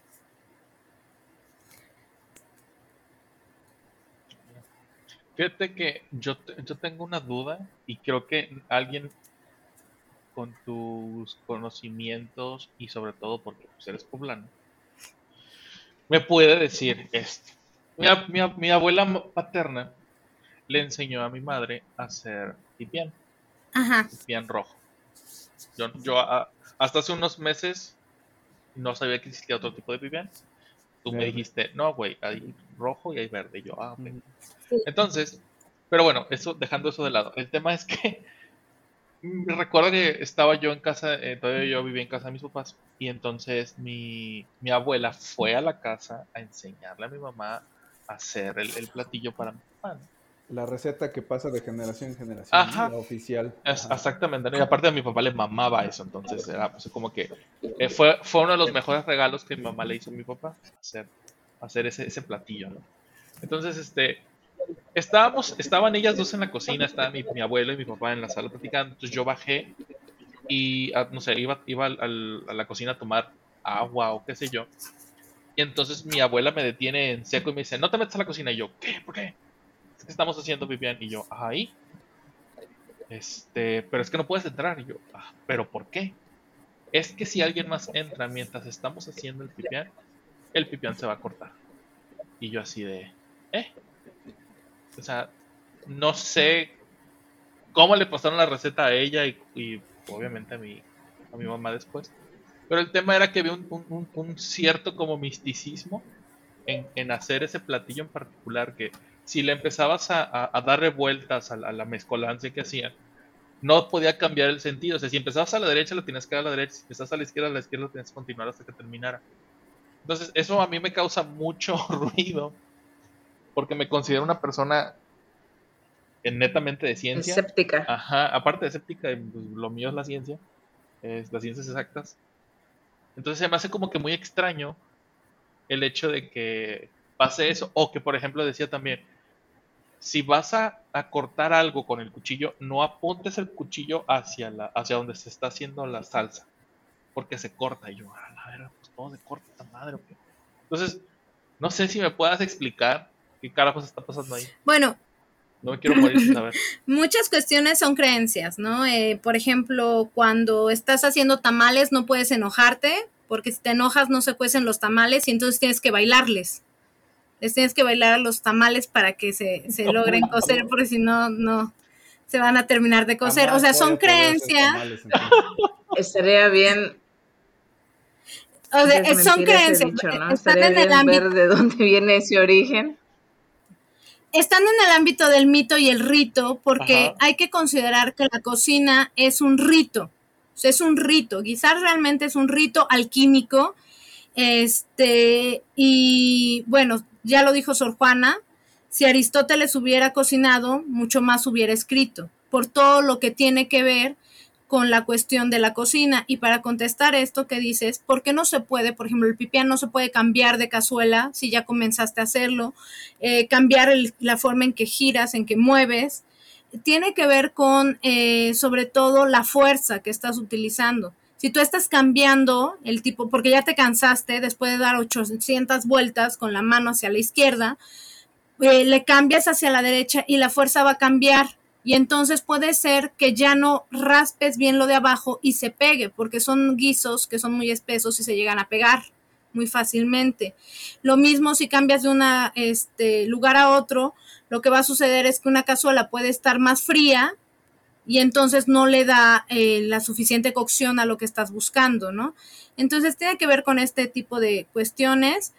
Fíjate que yo, te- yo tengo una duda y creo que alguien con tus conocimientos y sobre todo porque pues, eres poblano, me puede decir esto. Mi, abuela paterna le enseñó a mi madre a hacer pipián, Ajá. pipián rojo. Yo, yo a- hasta hace unos meses no sabía que existía otro tipo de pipián. Tú me dijiste, no, güey, hay rojo y hay verde. Y yo, ah, ok. Ujú. Entonces, pero bueno, eso, dejando eso de lado. El tema es que recuerdo que estaba yo en casa, eh, todavía yo vivía en casa de mis papás, y entonces mi, mi abuela fue a la casa a enseñarle a mi mamá a hacer el, el platillo para mi papá. ¿no? La receta que pasa de generación en generación, la oficial. Es- Ajá. exactamente, ¿no? Y aparte a mi papá le mamaba eso, entonces era pues, como que eh, fue, fue uno de los mejores regalos que mi mamá le hizo a mi papá, hacer, hacer ese, ese platillo, ¿no? Entonces, este, estábamos, estaban ellas dos en la cocina, estaba mi, abuelo y mi papá en la sala platicando, entonces yo bajé y, ah, no sé, iba, iba al- a la cocina a tomar agua o qué sé yo, y entonces mi abuela me detiene en seco y me dice, no te metas a la cocina, y yo, ¿qué? ¿Por qué? Es que estamos haciendo pipián, y yo, ahí. Este, pero es que no puedes entrar. Y yo, "Ah, ¿pero por qué? Es que si alguien más entra mientras estamos haciendo el pipián, el pipián se va a cortar. Y yo así de, ¿eh? O sea, no sé cómo le pasaron la receta a ella y, obviamente a mi, a mi mamá después. Pero el tema era que había un, un- un- cierto como misticismo en, en hacer ese platillo en particular que si le empezabas a, a- a vueltas a, la- a la mezcolancia que hacían, no podía cambiar el sentido. O sea, si empezabas a la derecha, lo tienes que dar a la derecha. Si empezabas a la izquierda, a la izquierda, lo tienes que continuar hasta que terminara. Entonces, eso a mí me causa mucho [LAUGHS] ruido. Porque me considero una persona netamente de ciencia. Escéptica. Ajá, aparte de escéptica, pues, lo mío es la ciencia, es las ciencias exactas. Entonces se me hace como que muy extraño el hecho de que pase eso, o que por ejemplo decía también, si vas a, a cortar algo con el cuchillo, no apuntes el cuchillo hacia, la, hacia donde se está haciendo la salsa, porque se corta. Y yo, a la verga, pues todo se corta esta madre. ¿o qué?". Entonces, no sé si me puedas explicar qué carajos está pasando ahí. Bueno, No me quiero morir sin saber. [LAUGHS] muchas cuestiones son creencias, ¿no? Eh, por ejemplo, cuando estás haciendo tamales no puedes enojarte, porque si te enojas no se cuecen los tamales y entonces tienes que bailarles. Les tienes que bailar a los tamales para que se, se [LAUGHS] logren coser, porque si no, no se van a terminar de coser. o sea, son creencias. [LAUGHS] Estaría bien. O sea, son creencias. Están en el ámbito de dónde viene ese origen. Están en el ámbito del mito y el rito, porque hay que considerar que la cocina es un rito. Es un rito. Quizás realmente es un rito alquímico. Este, y bueno, ya lo dijo Sor Juana, si Aristóteles hubiera cocinado, mucho más hubiera escrito, por todo lo que tiene que ver con la cuestión de la cocina. Y para contestar esto que dices, ¿por qué no se puede, por ejemplo, el pipián no se puede cambiar de cazuela si ya comenzaste a hacerlo? Eh, cambiar la forma en que giras, en que mueves. Tiene que ver con, eh, sobre todo, la fuerza que estás utilizando. Si tú estás cambiando el tipo, porque ya te cansaste después de dar 800 vueltas con la mano hacia la izquierda, eh, le cambias hacia la derecha y la fuerza va a cambiar. Y entonces puede ser que ya no raspes bien lo de abajo y se pegue, porque son guisos que son muy espesos y se llegan a pegar muy fácilmente. Lo mismo si cambias de un este, lugar a otro, lo que va a suceder es que una cazuela puede estar más fría y entonces no le da eh, la suficiente cocción a lo que estás buscando, ¿no? Entonces tiene que ver con este tipo de cuestiones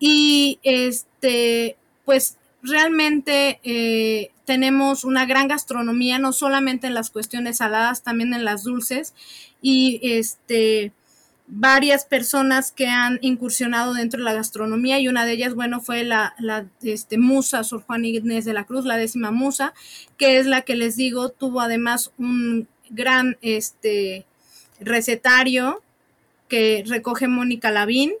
y este, pues realmente eh, tenemos una gran gastronomía, no solamente en las cuestiones saladas, también en las dulces. Y este varias personas que han incursionado dentro de la gastronomía y una de ellas, bueno, fue la, este, musa Sor Juan Inés de la Cruz, la décima musa, que es la que les digo, tuvo además un gran este, recetario que recoge Mónica Lavín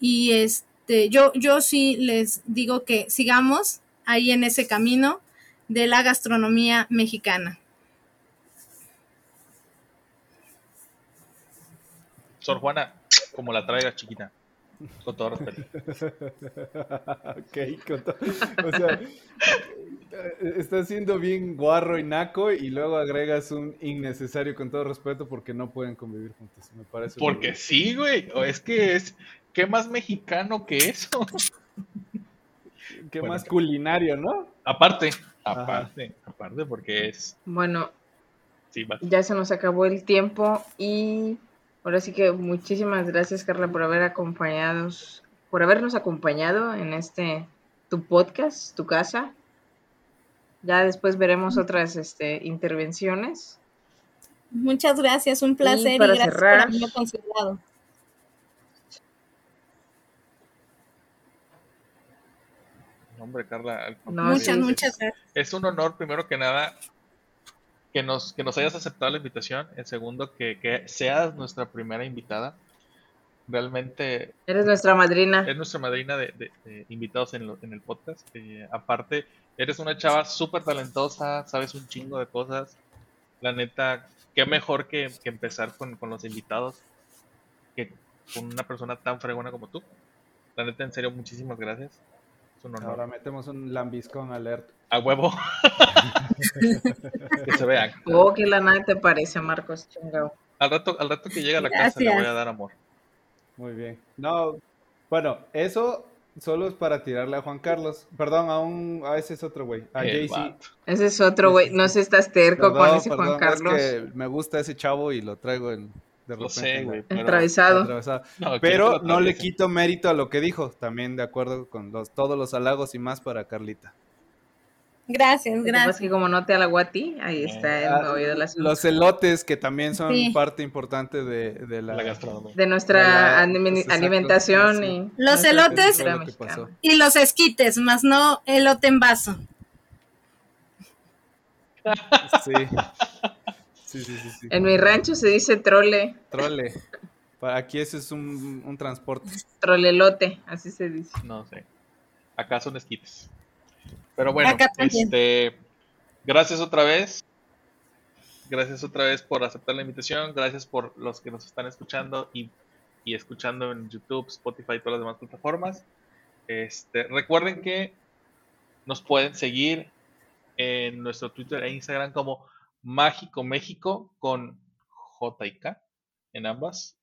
y este este, yo, yo sí les digo que sigamos ahí en ese camino de la gastronomía mexicana. Sor Juana, como la traiga chiquita. Con todo respeto. [LAUGHS] ok, con todo. O sea, está siendo bien guarro y naco y luego agregas un innecesario con todo respeto porque no pueden convivir juntos. Me parece. Porque sí, güey. O es que es, ¿Qué más mexicano que eso? [LAUGHS] Qué más culinario, ¿no? Aparte, aparte, aparte, porque es. Bueno, ya se nos acabó el tiempo y ahora sí que muchísimas gracias, Carla, por haber acompañados, por habernos acompañado en este tu podcast, tu casa. Ya después veremos otras este, intervenciones. Muchas gracias, un placer y, gracias por haberme considerado. Hombre, Carla. muchas, muchas gracias. Es un honor, primero que nada, que nos, que nos hayas aceptado la invitación. En segundo, que, que seas nuestra primera invitada. Realmente. Eres nuestra madrina. Es nuestra madrina de, invitados en, en, el podcast. Eh, aparte, eres una chava súper talentosa, sabes un chingo de cosas. La neta, qué mejor que, que empezar con, con, los invitados que con una persona tan fregona como tú. La neta, en serio, muchísimas gracias. Ahora metemos un lambiscón alert. A huevo. [LAUGHS] que se vean. Oh, que la nada te parece, Marcos chingado. Al rato, al rato que llegue a la casa le voy a dar amor. Muy bien. No, bueno, eso solo es para tirarle a Juan Carlos. Perdón, a un, a ese es otro güey. A Jaycee. Ese es otro güey. No sé, estás terco con ese Juan Carlos. Es que me gusta ese chavo y lo traigo en, de repente. Atravesado. pero no le quito mérito a lo que dijo, también de acuerdo con los, todos los halagos y más para Carlita. Gracias, gracias. que como no te halagó a ti, ahí está el novio de las Los elotes que también son parte importante de, la, De nuestra alimentación. y los elotes y los esquites, más no elote en vaso. Sí. En mi rancho se dice trole. Trole. Aquí ese es un, transporte. Trolelote, así se dice. No sé. Acá son esquites. Pero bueno, este, gracias otra vez. Gracias otra vez por aceptar la invitación. Gracias por los que nos están escuchando y, y escuchando en YouTube, Spotify y todas las demás plataformas. Este, recuerden que nos pueden seguir en nuestro Twitter e Instagram como Mágico México con J y K en ambas.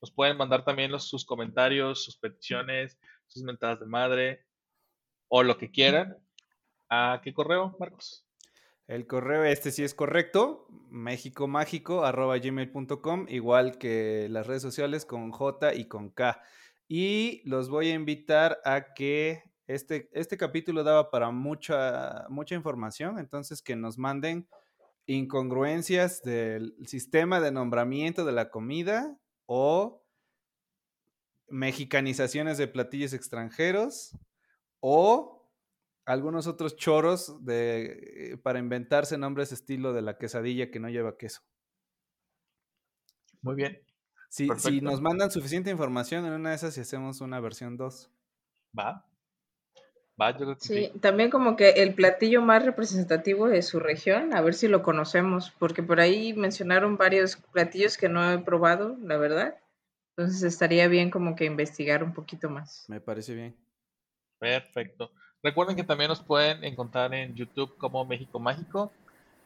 Nos pueden mandar también los, sus comentarios, sus peticiones, sus mentadas de madre. o lo que quieran. ¿A qué correo, Marcos? El correo este sí es correcto, mexicomágico.gmail.com, igual que las redes sociales con J y con K. Y los voy a invitar a que este, este capítulo daba para mucha, mucha información, entonces que nos manden incongruencias del sistema de nombramiento de la comida o mexicanizaciones de platillos extranjeros o algunos otros choros de, eh, para inventarse nombres estilo de la quesadilla que no lleva queso. Muy bien. Si, si nos mandan suficiente información en una de esas y hacemos una versión 2. Va. Va, yo creo que sí, sí, también como que el platillo más representativo de su región, a ver si lo conocemos, porque por ahí mencionaron varios platillos que no he probado, la verdad. Entonces estaría bien como que investigar un poquito más. Me parece bien. Perfecto. Recuerden que también nos pueden encontrar en YouTube como México Mágico.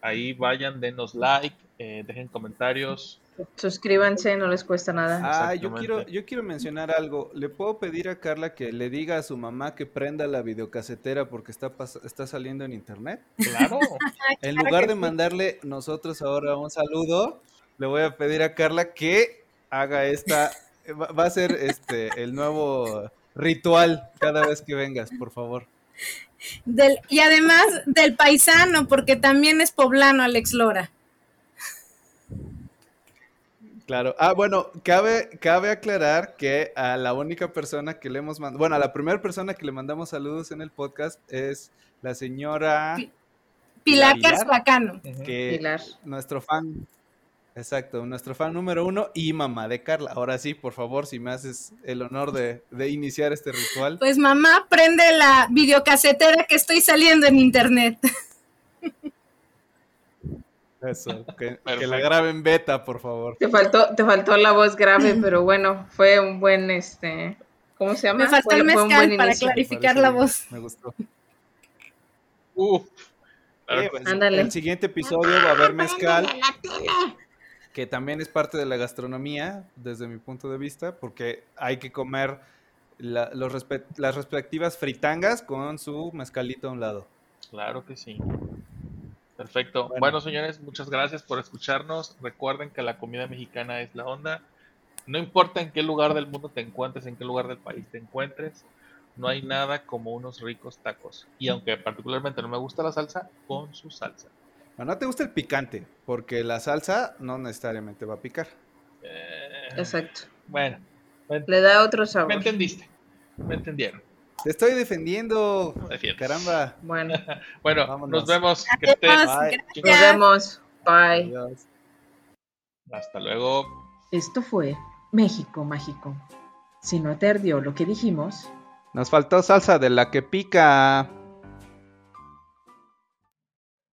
Ahí vayan, denos like, eh, dejen comentarios. Suscríbanse, no les cuesta nada. Ah, yo quiero, yo quiero mencionar algo. ¿Le puedo pedir a Carla que le diga a su mamá que prenda la videocasetera porque está, está saliendo en internet? Claro. [LAUGHS] en lugar de mandarle nosotros ahora un saludo, le voy a pedir a Carla que haga esta. Va a ser este el nuevo ritual cada vez que vengas, por favor. Del, y además del paisano, porque también es poblano Alex Lora. Claro. Ah, bueno, cabe, cabe aclarar que a la única persona que le hemos mandado, bueno, a la primera persona que le mandamos saludos en el podcast es la señora Pilar Carspacano. Que Pilar. nuestro fan Exacto, nuestro fan número uno y mamá de Carla. Ahora sí, por favor, si me haces el honor de, iniciar este ritual. Pues mamá, prende la videocasetera que estoy saliendo en internet. [LAUGHS] Eso, que, la graben beta, por favor. Te faltó, te faltó la voz grave, pero bueno, fue un buen, este, ¿cómo se llama? Me faltó el mezcal para clarificar la voz. Me gustó. Uf. Pues, el siguiente episodio va a haber mezcal que también es parte de la gastronomía, desde mi punto de vista, porque hay que comer los las respectivas fritangas con su mezcalito a un lado. Claro que sí. Perfecto. Bueno. señores, muchas gracias por escucharnos. Recuerden que la comida mexicana es la onda. No importa en qué lugar del mundo te encuentres, en qué lugar del país te encuentres, no hay nada como unos ricos tacos. Y aunque particularmente no me gusta la salsa, con su salsa no te gusta el picante, porque la salsa no necesariamente va a picar. Eh, Exacto. Bueno. Le da otro sabor. Me entendiste. Me entendieron. Te estoy defendiendo. Caramba. Bueno. [LAUGHS] bueno, nos vemos. Nos vemos. Bye. Hasta luego. Esto fue México Mágico. Si no te ardió lo que dijimos. Nos faltó salsa de la que pica.